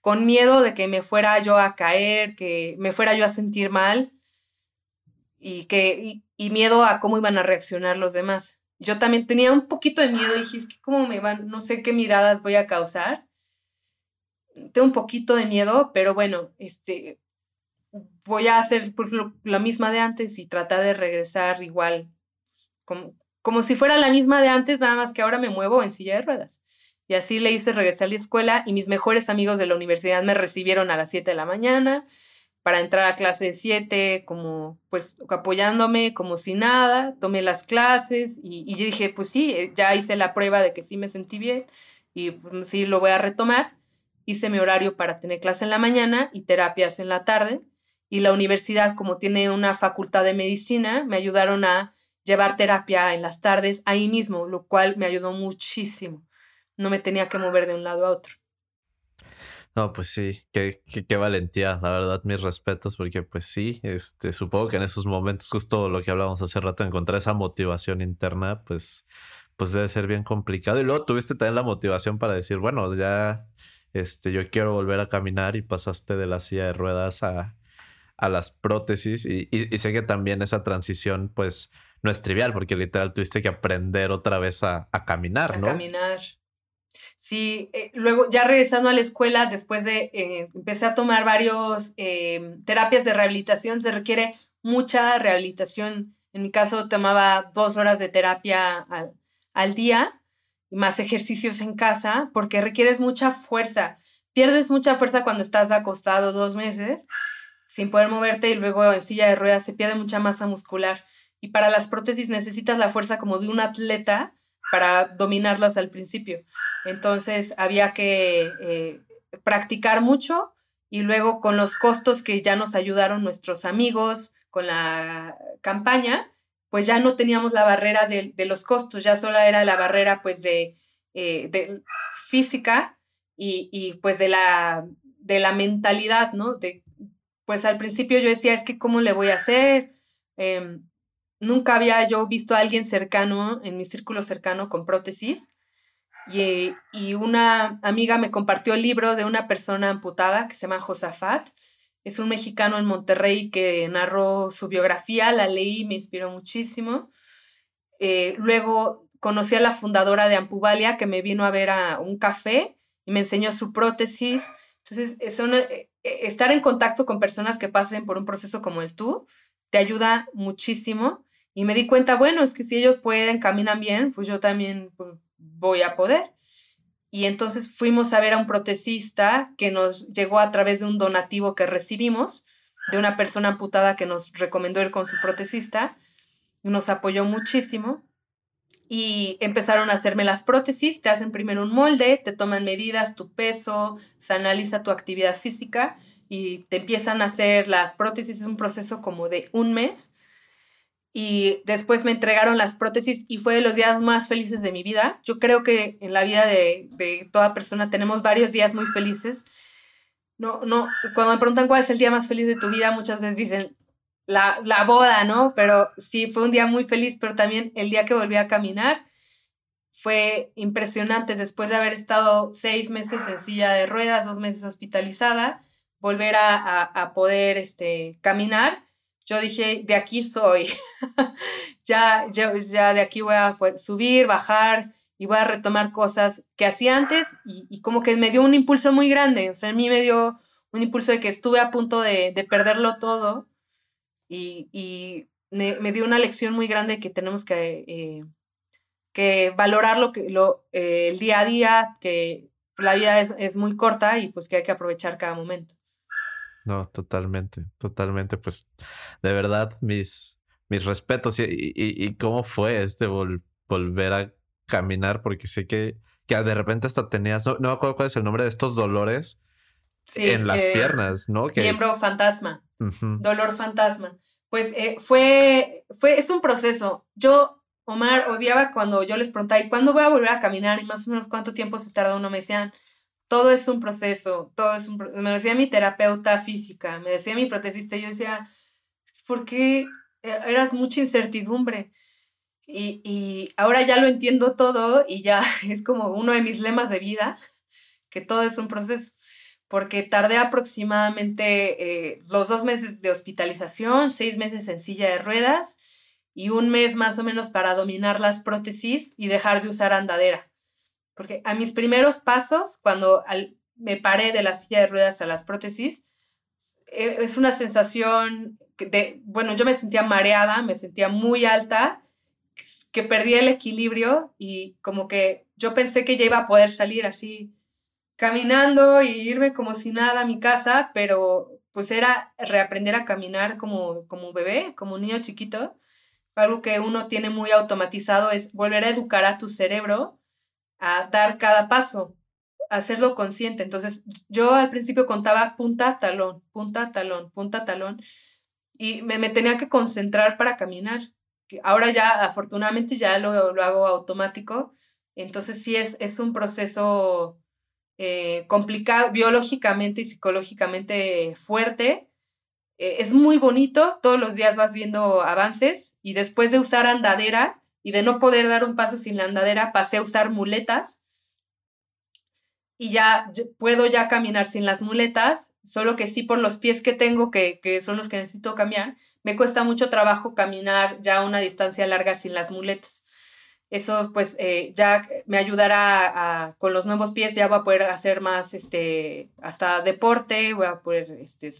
con miedo de que me fuera yo a caer, que me fuera yo a sentir mal y, que, y, miedo a cómo iban a reaccionar los demás. Yo también tenía un poquito de miedo, dije, es que cómo me van, no sé qué miradas voy a causar. Tengo un poquito de miedo, pero bueno, este, voy a hacer la misma de antes y tratar de regresar igual, como, como si fuera la misma de antes, nada más que ahora me muevo en silla de ruedas. Y así le hice regresar a la escuela y mis mejores amigos de la universidad me recibieron a las 7 de la mañana para entrar a clase 7, como pues apoyándome como si nada, tomé las clases y, y dije, pues sí, eh, ya hice la prueba de que sí me sentí bien y pues, sí lo voy a retomar. Hice mi horario para tener clase en la mañana y terapias en la tarde y la universidad, como tiene una facultad de medicina, me ayudaron a llevar terapia en las tardes ahí mismo, lo cual me ayudó muchísimo. No me tenía que mover de un lado a otro. No, pues sí, qué, qué, valentía, la verdad, mis respetos, porque pues sí, este, supongo que en esos momentos, justo lo que hablábamos hace rato, encontrar esa motivación interna, pues, pues debe ser bien complicado. Y luego tuviste también la motivación para decir, bueno, ya, este, yo quiero volver a caminar y pasaste de la silla de ruedas a, a las prótesis y, sé que también esa transición pues no es trivial porque literal tuviste que aprender otra vez a, caminar, ¿no? A caminar. Sí, eh, luego ya regresando a la escuela, después de, eh, empecé a tomar varios eh, terapias de rehabilitación, se requiere mucha rehabilitación. En mi caso tomaba dos horas de terapia al, al día y más ejercicios en casa porque requieres mucha fuerza. Pierdes mucha fuerza cuando estás acostado dos meses sin poder moverte y luego en silla de ruedas se pierde mucha masa muscular. Y para las prótesis necesitas la fuerza como de un atleta para dominarlas al principio. Entonces había que eh, practicar mucho y luego con los costos que ya nos ayudaron nuestros amigos con la campaña, pues ya no teníamos la barrera de, los costos, ya solo era la barrera pues de, eh, física y, y, pues de la, de la mentalidad, ¿no? De pues al principio yo decía, es que ¿cómo le voy a hacer? Em, nunca había yo visto a alguien cercano, en mi círculo cercano, con prótesis. Y, una amiga me compartió el libro de una persona amputada que se llama Josafat. Es un mexicano en Monterrey que narró su biografía, la leí me inspiró muchísimo. Eh, luego conocí a la fundadora de Ampuvalia que me vino a ver a un café y me enseñó su prótesis. Entonces, son, e, estar en contacto con personas que pasen por un proceso como el tú te ayuda muchísimo. Y me di cuenta, bueno, es que si ellos pueden, caminan bien, pues yo también pues, voy a poder. Y entonces fuimos a ver a un protecista que nos llegó a través de un donativo que recibimos de una persona amputada que nos recomendó ir con su protecista. Nos apoyó muchísimo y empezaron a hacerme las prótesis, te hacen primero un molde, te toman medidas, tu peso, se analiza tu actividad física y te empiezan a hacer las prótesis, es un proceso como de un mes. Y después me entregaron las prótesis y fue de los días más felices de mi vida. Yo creo que en la vida de, de toda persona tenemos varios días muy felices. No, no, cuando me preguntan cuál es el día más feliz de tu vida, muchas veces dicen la, la, boda, ¿no? Pero sí, fue un día muy feliz, pero también el día que volví a caminar fue impresionante después de haber estado seis meses en silla de ruedas, dos meses hospitalizada, volver a, a, poder este, caminar. Yo dije, de aquí soy, ya, ya, ya de aquí voy a subir, bajar y voy a retomar cosas que hacía antes y, y, como que me dio un impulso muy grande, o sea, a mí me dio un impulso de que estuve a punto de, de perderlo todo y, me, dio una lección muy grande que tenemos que, eh, que valorar lo que, lo, eh, el día a día, que la vida es, muy corta y pues que hay que aprovechar cada momento. No, totalmente, totalmente. Pues de verdad, mis, mis respetos. ¿Y, y, cómo fue este volver a caminar? Porque sé que, que de repente hasta tenías, no, no me acuerdo cuál es el nombre de estos dolores en las piernas, ¿no? Que... Miembro fantasma, dolor fantasma. Pues eh, fue, fue, es un proceso. Yo, Omar, odiaba cuando yo les preguntaba, ¿y cuándo voy a volver a caminar? Y más o menos cuánto tiempo se tarda uno. Me decían, todo es un proceso, todo es un Me decía mi terapeuta física, me decía mi protesista, yo decía, ¿por qué e, era mucha incertidumbre. Y, y, ahora ya lo entiendo todo y ya es como uno de mis lemas de vida, que todo es un proceso, porque tardé aproximadamente eh, los dos meses de hospitalización, seis meses en silla de ruedas y un mes más o menos para dominar las prótesis y dejar de usar andadera. Porque a mis primeros pasos, cuando me paré de la silla de ruedas a las prótesis, e, es una sensación de, bueno, yo me sentía mareada, me sentía muy alta, que perdí el equilibrio y como que yo pensé que ya iba a poder salir así caminando y irme como si nada a mi casa, pero pues era reaprender a caminar como, como bebé, como un niño chiquito. Algo que uno tiene muy automatizado es volver a educar a tu cerebro a dar cada paso, hacerlo consciente. Entonces, yo al principio contaba punta, talón, punta, talón, punta, talón, y me, tenía que concentrar para caminar. Ahora ya, afortunadamente, ya lo, lo hago automático. Entonces, sí es, es un proceso eh, complicado, biológicamente y psicológicamente fuerte. Eh, es muy bonito, todos los días vas viendo avances y después de usar andadera, y de no poder dar un paso sin la andadera, pasé a usar muletas y ya puedo ya caminar sin las muletas, solo que sí por los pies que tengo, que, que son los que necesito cambiar, me cuesta mucho trabajo caminar ya una distancia larga sin las muletas. Eso pues eh, ya me ayudará con los nuevos pies, ya voy a poder hacer más, este, hasta deporte, voy a poder este,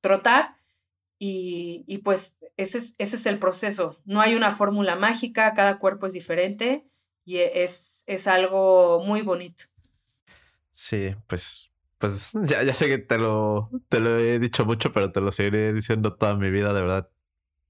trotar y, y pues ese es, ese es el proceso. No hay una fórmula mágica, cada cuerpo es diferente y es, es algo muy bonito. Sí, pues, pues ya, ya sé que te lo, te lo he dicho mucho, pero te lo seguiré diciendo toda mi vida, de verdad.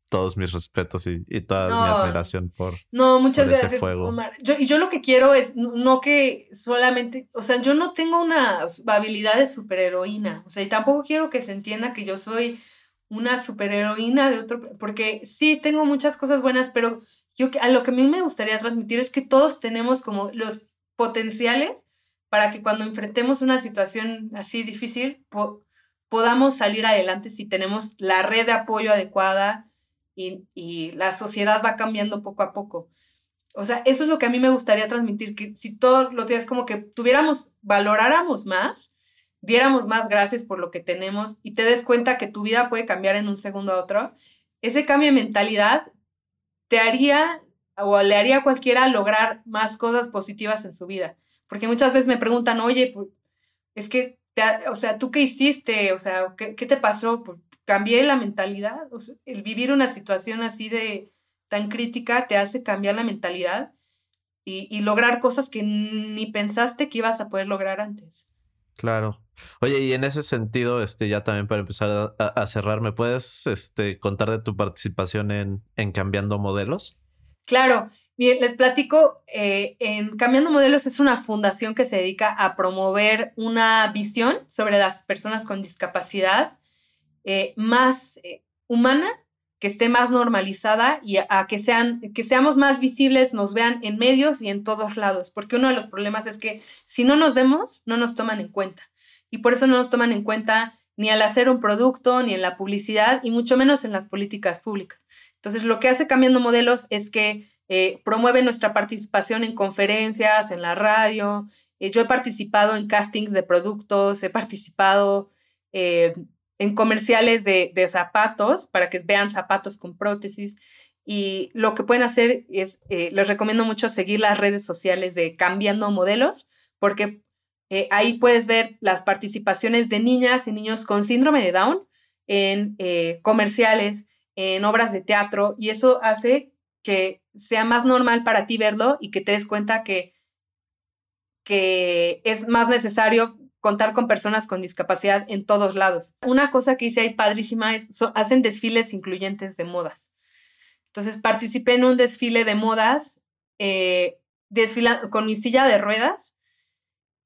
Todos mis respetos y, y toda mi admiración por. No, muchas gracias, Omar. Yo, y yo lo que quiero es no que solamente, o sea, yo no tengo una habilidad de superheroína. O sea, y tampoco quiero que se entienda que yo soy una superheroína de otro, porque sí, tengo muchas cosas buenas, pero yo a lo que a mí me gustaría transmitir es que todos tenemos como los potenciales para que cuando enfrentemos una situación así difícil podamos salir adelante si tenemos la red de apoyo adecuada y, y la sociedad va cambiando poco a poco. O sea, eso es lo que a mí me gustaría transmitir, que si todos los días como que tuviéramos, valoráramos más diéramos más gracias por lo que tenemos y te des cuenta que tu vida puede cambiar en un segundo a otro, ese cambio de mentalidad te haría o le haría a cualquiera lograr más cosas positivas en su vida. Porque muchas veces me preguntan, oye, es que, o sea, ¿tú qué hiciste? O sea, ¿qué, te pasó? Cambié la mentalidad. el vivir una situación así de tan crítica te hace cambiar la mentalidad y, y lograr cosas que ni pensaste que ibas a poder lograr antes. Claro. Oye, y en ese sentido, este, ya también para empezar a, cerrar, ¿me puedes este, contar de tu participación en, en Cambiando Modelos? Claro, bien, les platico, eh, en Cambiando Modelos es una fundación que se dedica a promover una visión sobre las personas con discapacidad eh, más eh, humana, que esté más normalizada y a, que, sean, que seamos más visibles, nos vean en medios y en todos lados, porque uno de los problemas es que si no nos vemos, no nos toman en cuenta y por eso no nos toman en cuenta ni al hacer un producto, ni en la publicidad, y mucho menos en las políticas públicas. Entonces, lo que hace Cambiando Modelos es que eh, promueve nuestra participación en conferencias, en la radio. Eh, yo he participado en castings de productos, he participado eh, en comerciales de, de, zapatos para que vean zapatos con prótesis. Y lo que pueden hacer es, les recomiendo mucho seguir las redes sociales de Cambiando Modelos, porque eh, ahí puedes ver las participaciones de niñas y niños con síndrome de Down en eh, comerciales, en obras de teatro, y eso hace que sea más normal para ti verlo y que te des cuenta que, que es más necesario contar con personas con discapacidad en todos lados. Una cosa que hice ahí padrísima es, hacen desfiles incluyentes de modas. Entonces participé en un desfile de modas, eh, con mi silla de ruedas,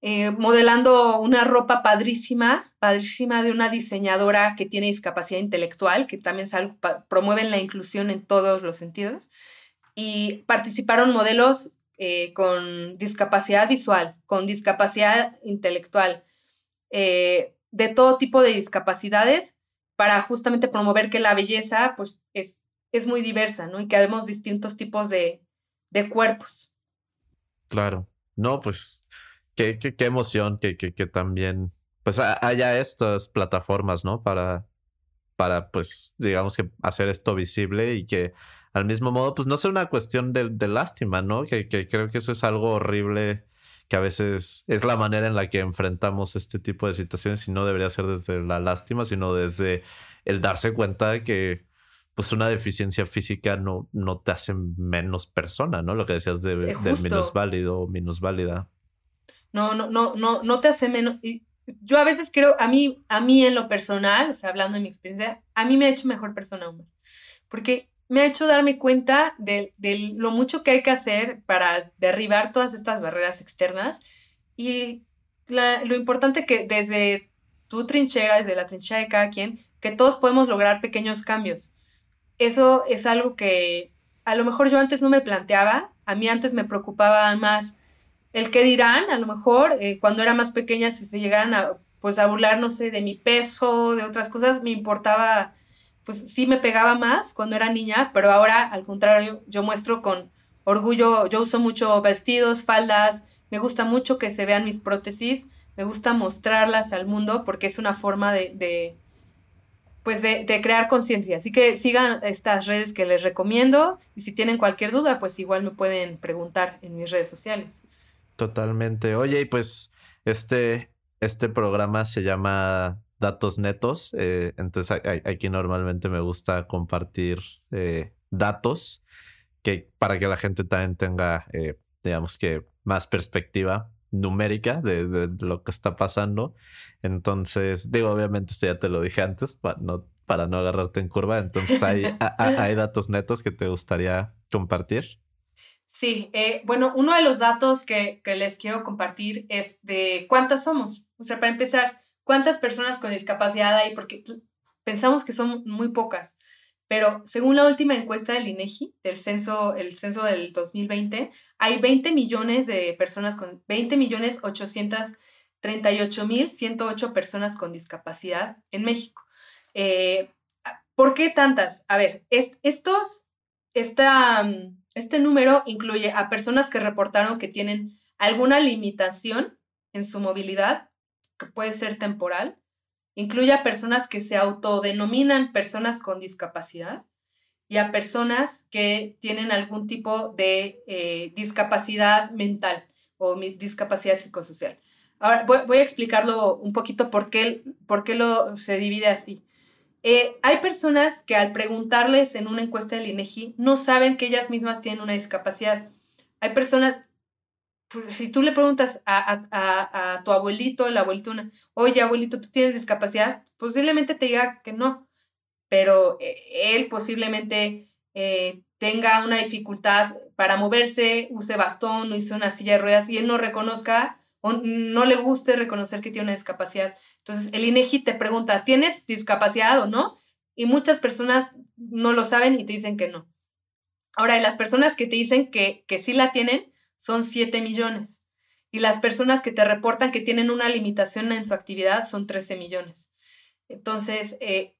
eh, modelando una ropa padrísima, padrísima de una diseñadora que tiene discapacidad intelectual, que también promueven la inclusión en todos los sentidos. Y participaron modelos eh, con discapacidad visual, con discapacidad intelectual, eh, de todo tipo de discapacidades, para justamente promover que la belleza pues, es, es muy diversa, ¿no? Y que vemos distintos tipos de, de cuerpos. Claro. No, pues qué, qué, qué emoción que, que, que, también pues haya estas plataformas, ¿no? Para, para pues, digamos que hacer esto visible y que al mismo modo, pues no sea una cuestión de, de lástima, ¿no? Que, que, creo que eso es algo horrible que a veces es la manera en la que enfrentamos este tipo de situaciones y no debería ser desde la lástima, sino desde el darse cuenta de que pues una deficiencia física no, no te hace menos persona, ¿no? Lo que decías de, del minusválido o minusválida. No, no, no, no, no te hace menos. Yo a veces creo, a mí, a mí en lo personal, o sea, hablando de mi experiencia, a mí me ha hecho mejor persona, Omar. Porque me ha hecho darme cuenta de, lo mucho que hay que hacer para derribar todas estas barreras externas y lo importante que desde tu trinchera, desde la trinchera de cada quien, que todos podemos lograr pequeños cambios. Eso es algo que a lo mejor yo antes no me planteaba, a mí antes me preocupaba más el que dirán, a lo mejor eh, cuando era más pequeña, si se llegaran a, pues, a burlar, no sé, de mi peso, de otras cosas, me importaba pues sí me pegaba más cuando era niña, pero ahora al contrario, yo muestro con orgullo, yo uso mucho vestidos, faldas, me gusta mucho que se vean mis prótesis, me gusta mostrarlas al mundo porque es una forma de, de pues de, de crear conciencia. Así que sigan estas redes que les recomiendo y si tienen cualquier duda, pues igual me pueden preguntar en mis redes sociales. Totalmente. Oye, y pues este, este programa se llama datos netos. Eh, entonces aquí normalmente me gusta compartir eh, datos que para que la gente también tenga, eh, digamos que, más perspectiva numérica de, lo que está pasando. Entonces, digo, obviamente esto ya te lo dije antes, para no, para no agarrarte en curva. Entonces, ¿hay, hay datos netos que te gustaría compartir? Sí, bueno, uno de los datos que, que les quiero compartir es de cuántas somos. O sea, para empezar, cuántas personas con discapacidad hay, porque pensamos que son muy pocas, pero según la última encuesta del INEGI, del censo, el censo del 2020, hay 20 millones de personas con, 20 millones 838 mil 108 personas con discapacidad en México. Eh, ¿Por qué tantas? A ver, estos, esta, este número incluye a personas que reportaron que tienen alguna limitación en su movilidad que puede ser temporal, incluye a personas que se autodenominan personas con discapacidad y a personas que tienen algún tipo de eh, discapacidad mental o discapacidad psicosocial. Ahora voy, a explicarlo un poquito por qué, por qué lo, se divide así. Eh, hay personas que al preguntarles en una encuesta del INEGI no saben que ellas mismas tienen una discapacidad. Hay personas pues, si tú le preguntas a, tu abuelito, el abuelito, una, oye, abuelito, ¿tú tienes discapacidad? Posiblemente te diga que no, pero eh, él posiblemente eh, tenga una dificultad para moverse, use bastón, use una silla de ruedas y él no reconozca o no le guste reconocer que tiene una discapacidad. Entonces, el INEGI te pregunta, ¿tienes discapacidad o no? Y muchas personas no lo saben y te dicen que no. Ahora, las personas que te dicen que, que sí la tienen, son 7 millones. Y las personas que te reportan que tienen una limitación en su actividad son 13 millones. Entonces, eh,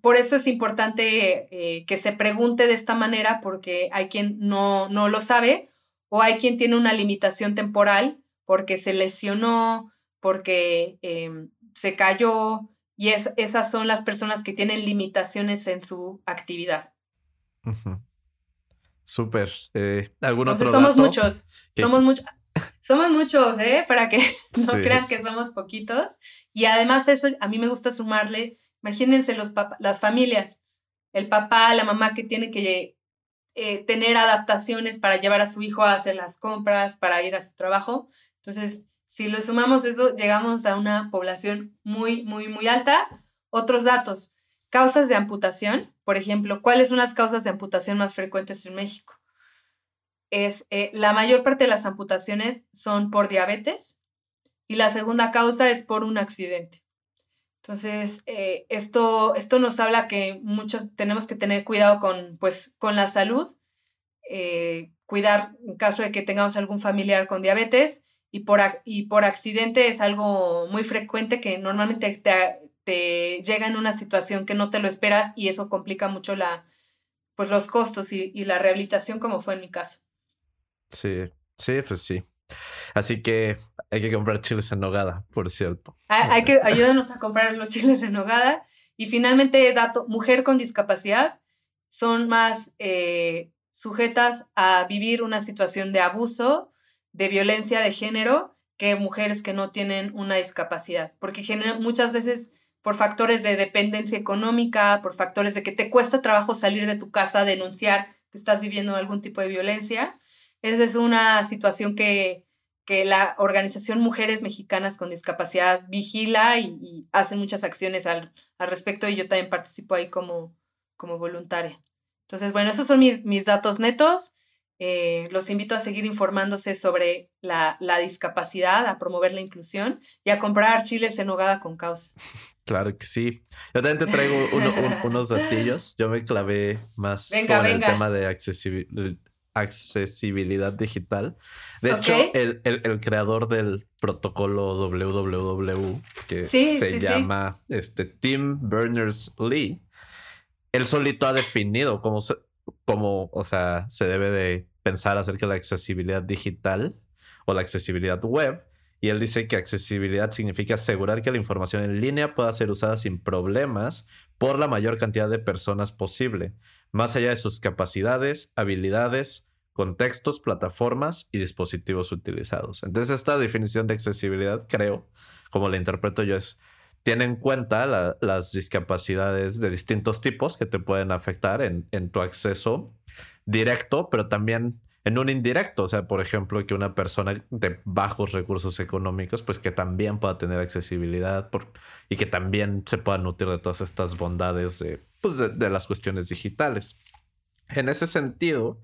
por eso es importante eh, que se pregunte de esta manera porque hay quien no, no lo sabe o hay quien tiene una limitación temporal porque se lesionó, porque em, se cayó y es, esas son las personas que tienen limitaciones en su actividad. Súper. Eh, ¿Algún otro somos muchos. Somos muchos. Somos muchos, ¿eh? Para que no crean que somos poquitos. Y además eso, a mí me gusta sumarle, imagínense los las familias, el papá, la mamá que tiene que eh, tener adaptaciones para llevar a su hijo a hacer las compras, para ir a su trabajo. Entonces, si lo sumamos eso, llegamos a una población muy, muy, muy alta. Otros datos, causas de amputación, por ejemplo, ¿cuáles son las causas de amputación más frecuentes en México? Es eh, la mayor parte de las amputaciones son por diabetes y la segunda causa es por un accidente. Entonces, eh, esto, esto nos habla que muchos tenemos que tener cuidado con, pues, con la salud, eh, cuidar en caso de que tengamos algún familiar con diabetes y por, y por accidente es algo muy frecuente que normalmente te, te llega en una situación que no te lo esperas y eso complica mucho la, pues los costos y, y la rehabilitación como fue en mi caso. Sí, sí, pues sí. Así que hay que comprar chiles en nogada, por cierto. Hay, que ayúdanos a comprar los chiles en nogada. Y finalmente, dato, mujer con discapacidad son más eh, sujetas a vivir una situación de abuso, de violencia de género, que mujeres que no tienen una discapacidad, porque muchas veces por factores de dependencia económica, por factores de que te cuesta trabajo salir de tu casa, denunciar que estás viviendo algún tipo de violencia. Esa es una situación que, que la organización Mujeres Mexicanas con Discapacidad vigila y, hace muchas acciones al, al, respecto y yo también participo ahí como, como voluntaria. Entonces, bueno, esos son mis, mis datos netos. Eh, los invito a seguir informándose sobre la, la, discapacidad, a promover la inclusión y a comprar chiles en hogada con causa. Claro que sí. Yo también te traigo unos datillos. Yo me clavé más con el tema de accesibilidad digital. De hecho, el, el, creador del protocolo WWW, que se llama Este, Tim Berners-Lee, él solito ha definido cómo, se, cómo o sea, se debe de pensar acerca de la accesibilidad digital o la accesibilidad web. Y él dice que accesibilidad significa asegurar que la información en línea pueda ser usada sin problemas por la mayor cantidad de personas posible, más allá de sus capacidades, habilidades, contextos, plataformas y dispositivos utilizados. Entonces esta definición de accesibilidad, creo, como la interpreto yo, es, tiene en cuenta las discapacidades de distintos tipos que te pueden afectar en, tu acceso directo, pero también en un indirecto, o sea, por ejemplo, que una persona de bajos recursos económicos, pues que también pueda tener accesibilidad y que también se pueda nutrir de todas estas bondades de, pues de las cuestiones digitales. En ese sentido,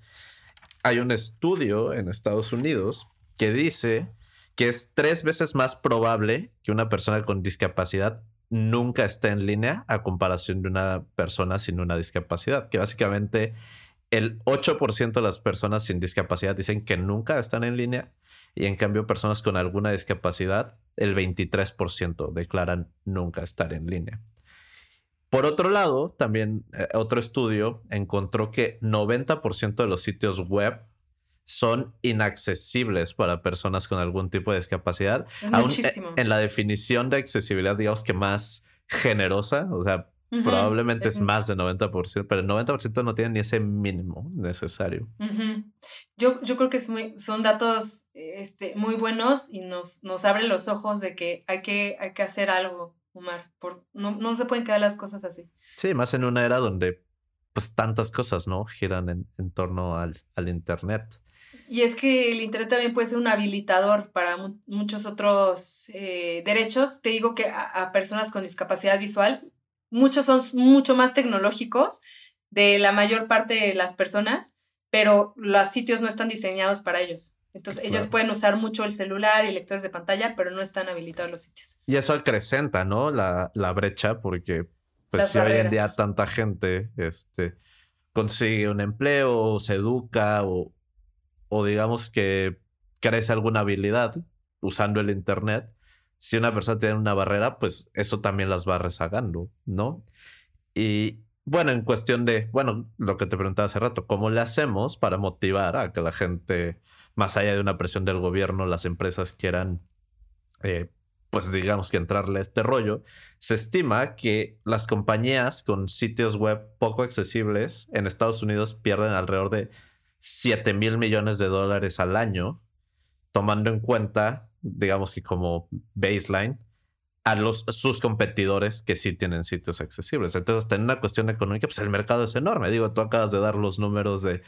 hay un estudio en Estados Unidos que dice que es tres veces más probable que una persona con discapacidad nunca esté en línea a comparación de una persona sin una discapacidad, que básicamente el 8% de las personas sin discapacidad dicen que nunca están en línea y en cambio personas con alguna discapacidad, el 23% declaran nunca estar en línea. Por otro lado, también eh, otro estudio encontró que 90% de los sitios web son inaccesibles para personas con algún tipo de discapacidad. Eh, Muchísimo. en la definición de accesibilidad, digamos que más generosa, o sea, probablemente es más de 90%, pero el 90% no tiene ni ese mínimo necesario. yo, yo creo que es muy, son datos este, muy buenos y nos, nos abren los ojos de que hay que, hay que hacer algo Omar. Por, no, no se pueden quedar las cosas así. Sí, más en una era donde pues tantas cosas, ¿no? Giran en, en torno al, al, Internet. Y es que el Internet también puede ser un habilitador para muchos otros eh, derechos. Te digo que a, personas con discapacidad visual, muchos son mucho más tecnológicos de la mayor parte de las personas, pero los sitios no están diseñados para ellos. Entonces, ellos pueden usar mucho el celular y lectores de pantalla, pero no están habilitados los sitios. Y eso acrecenta, ¿no? La, la brecha, porque pues si hoy en día tanta gente este, consigue un empleo, o se educa, o, o digamos que crece alguna habilidad usando el Internet, si una persona tiene una barrera, pues eso también las va rezagando, ¿no? Y bueno, en cuestión de, bueno, lo que te preguntaba hace rato, ¿cómo le hacemos para motivar a que la gente más allá de una presión del gobierno, las empresas quieran, eh, pues digamos que entrarle a este rollo, se estima que las compañías con sitios web poco accesibles en Estados Unidos pierden alrededor de 7 mil millones de dólares al año, tomando en cuenta, digamos que como baseline, a los, sus competidores que sí tienen sitios accesibles. Entonces, en una cuestión económica, pues el mercado es enorme. Digo, tú acabas de dar los números de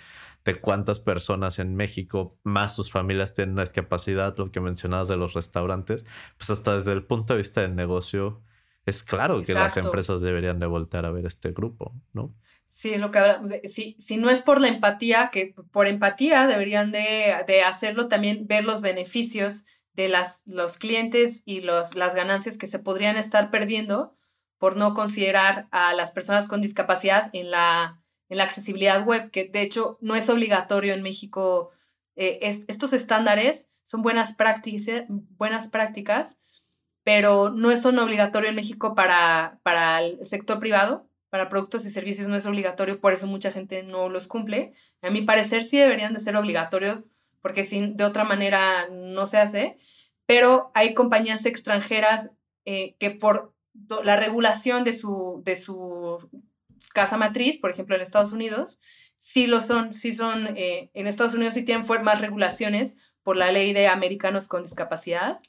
de cuántas personas en México, más sus familias tienen una discapacidad, lo que mencionabas de los restaurantes, pues hasta desde el punto de vista del negocio, es claro que las empresas deberían de voltear a ver este grupo, ¿no? Sí, lo que hablamos. Si, si no es por la empatía, que por empatía deberían de, de hacerlo, también ver los beneficios de las, los clientes y los, las ganancias que se podrían estar perdiendo por no considerar a las personas con discapacidad en la, en la accesibilidad web, que de hecho no es obligatorio en México. Eh, estos estándares son buenas prácticas, buenas prácticas, pero no son obligatorio en México para, para el sector privado, para productos y servicios no es obligatorio, por eso mucha gente no los cumple. A mi parecer sí deberían de ser obligatorios, porque sin, de otra manera no se hace, pero hay compañías extranjeras eh, que por la regulación de su, de su casa matriz, por ejemplo en Estados Unidos, sí lo son, sí son, eh, en Estados Unidos sí tienen más regulaciones por la ley de americanos con discapacidad.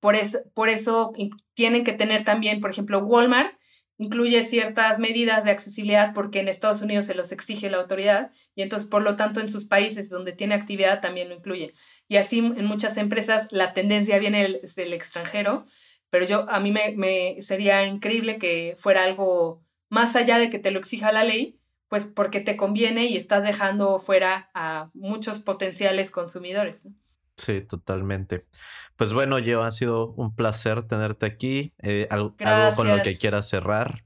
Por eso, por eso tienen que tener también, por ejemplo, Walmart incluye ciertas medidas de accesibilidad porque en Estados Unidos se los exige la autoridad y entonces, por lo tanto, en sus países donde tiene actividad también lo incluye. Y así en muchas empresas la tendencia viene del, extranjero, pero yo a mí me, me, sería increíble que fuera algo más allá de que te lo exija la ley, pues porque te conviene y estás dejando fuera a muchos potenciales consumidores. Sí, totalmente. Pues bueno, yo ha sido un placer tenerte aquí. Eh, algo, con lo que quieras cerrar.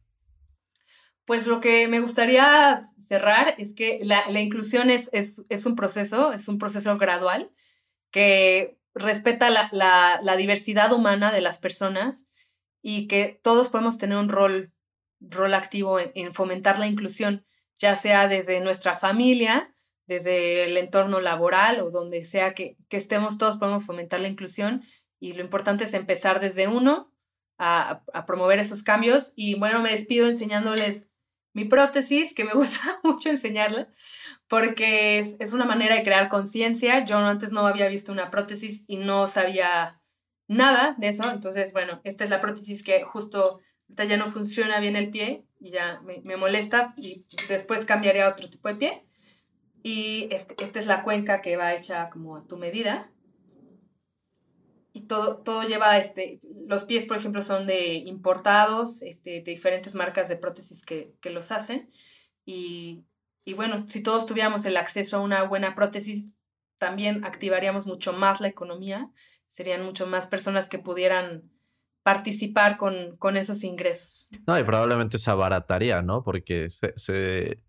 Pues lo que me gustaría cerrar es que la, inclusión es, es, un proceso, es un proceso gradual que respeta la, diversidad humana de las personas y que todos podemos tener un rol, rol activo en fomentar la inclusión, ya sea desde nuestra familia, desde el entorno laboral o donde sea que, estemos, todos podemos fomentar la inclusión y lo importante es empezar desde uno a, promover esos cambios. Y bueno, me despido enseñándoles mi prótesis, que me gusta mucho enseñarla, porque es, una manera de crear conciencia. Yo antes no había visto una prótesis y no sabía nada de eso. Entonces, bueno, esta es la prótesis que justo ya no funciona bien el pie y ya me, me molesta y después cambiaré a otro tipo de pie. Y este, esta es la cuenca que va hecha como a tu medida. Y todo, todo lleva, este, los pies, por ejemplo, son de importados, este, de diferentes marcas de prótesis que, que los hacen. Y, y bueno, si todos tuviéramos el acceso a una buena prótesis, también activaríamos mucho más la economía, serían mucho más personas que pudieran participar con, con esos ingresos. No, y probablemente se abarataría, ¿no? Porque se, se,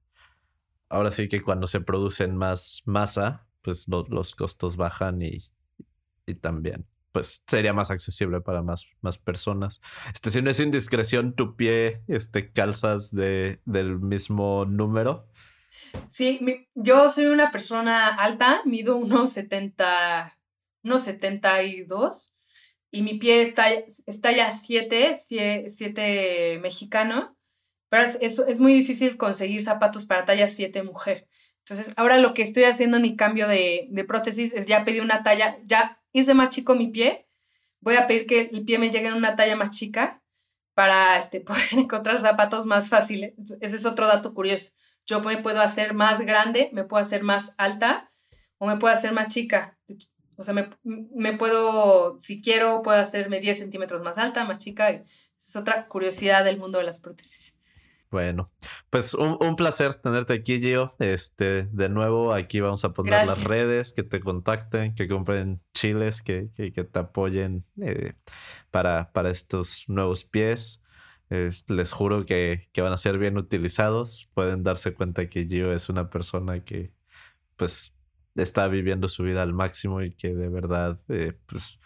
ahora sí que cuando se producen más masa, pues los costos bajan y, y, también pues sería más accesible para más, más personas. Este, si no es indiscreción, tu pie, este, calzas de, del mismo número. Sí, yo soy una persona alta, mido unos 70, unos 72 y mi pie está, está ya 7, 7 mexicano pero es, es, muy difícil conseguir zapatos para talla 7 mujer. Entonces, ahora lo que estoy haciendo en mi cambio de, de prótesis es ya pedir una talla, ya hice más chico mi pie, voy a pedir que el pie me llegue en una talla más chica para este, poder encontrar zapatos más fáciles. Ese es otro dato curioso. Yo me puedo hacer más grande, me puedo hacer más alta o me puedo hacer más chica. O sea, me, me puedo, si quiero, puedo hacerme 10 centímetros más alta, más chica. es otra curiosidad del mundo de las prótesis. Bueno, pues un, placer tenerte aquí, Gio. Este, de nuevo, aquí vamos a poner las redes, que te contacten, que compren chiles, que, que, te apoyen eh, para, para estos nuevos pies. les juro que, que, van a ser bien utilizados. Pueden darse cuenta que Gio es una persona que, pues, está viviendo su vida al máximo y que de verdad, eh, pues,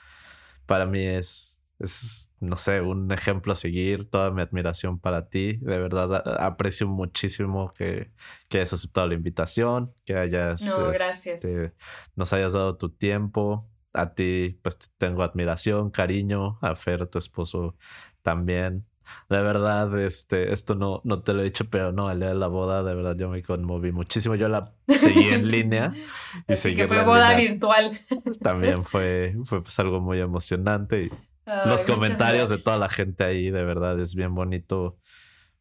para mí es es, no sé, un ejemplo a seguir, toda mi admiración para ti. De verdad, aprecio muchísimo que, que hayas aceptado la invitación, que hayas... No, gracias. Este, nos hayas dado tu tiempo. A ti, pues tengo admiración, cariño. A Fer, tu esposo, también. De verdad, este, esto no, no te lo he dicho, pero no, el día de la boda, de verdad, yo me conmoví muchísimo. Yo la seguí en línea. Y Así que fue boda virtual. También fue, fue pues algo muy emocionante y los comentarios de toda la gente ahí, de verdad, es bien bonito.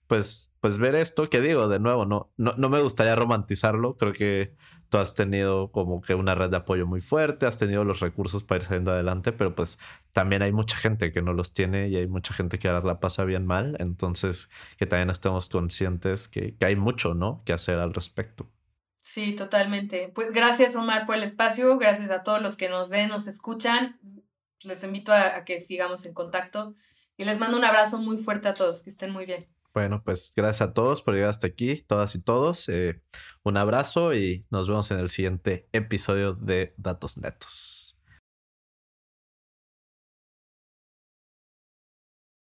Pues, pues ver esto, que digo, de nuevo, no, no, no me gustaría romantizarlo. Creo que tú has tenido como que una red de apoyo muy fuerte, has tenido los recursos para ir saliendo adelante, pero pues también hay mucha gente que no los tiene y hay mucha gente que ahora la pasa bien mal. Entonces, que también estemos conscientes que, que hay mucho, ¿no? Que hacer al respecto. Sí, totalmente. Pues gracias, Omar, por el espacio. Gracias a todos los que nos ven, nos escuchan les invito a, que sigamos en contacto y les mando un abrazo muy fuerte a todos, que estén muy bien. Bueno, pues gracias a todos por llegar hasta aquí, todas y todos. Eh, un abrazo y nos vemos en el siguiente episodio de Datos Netos.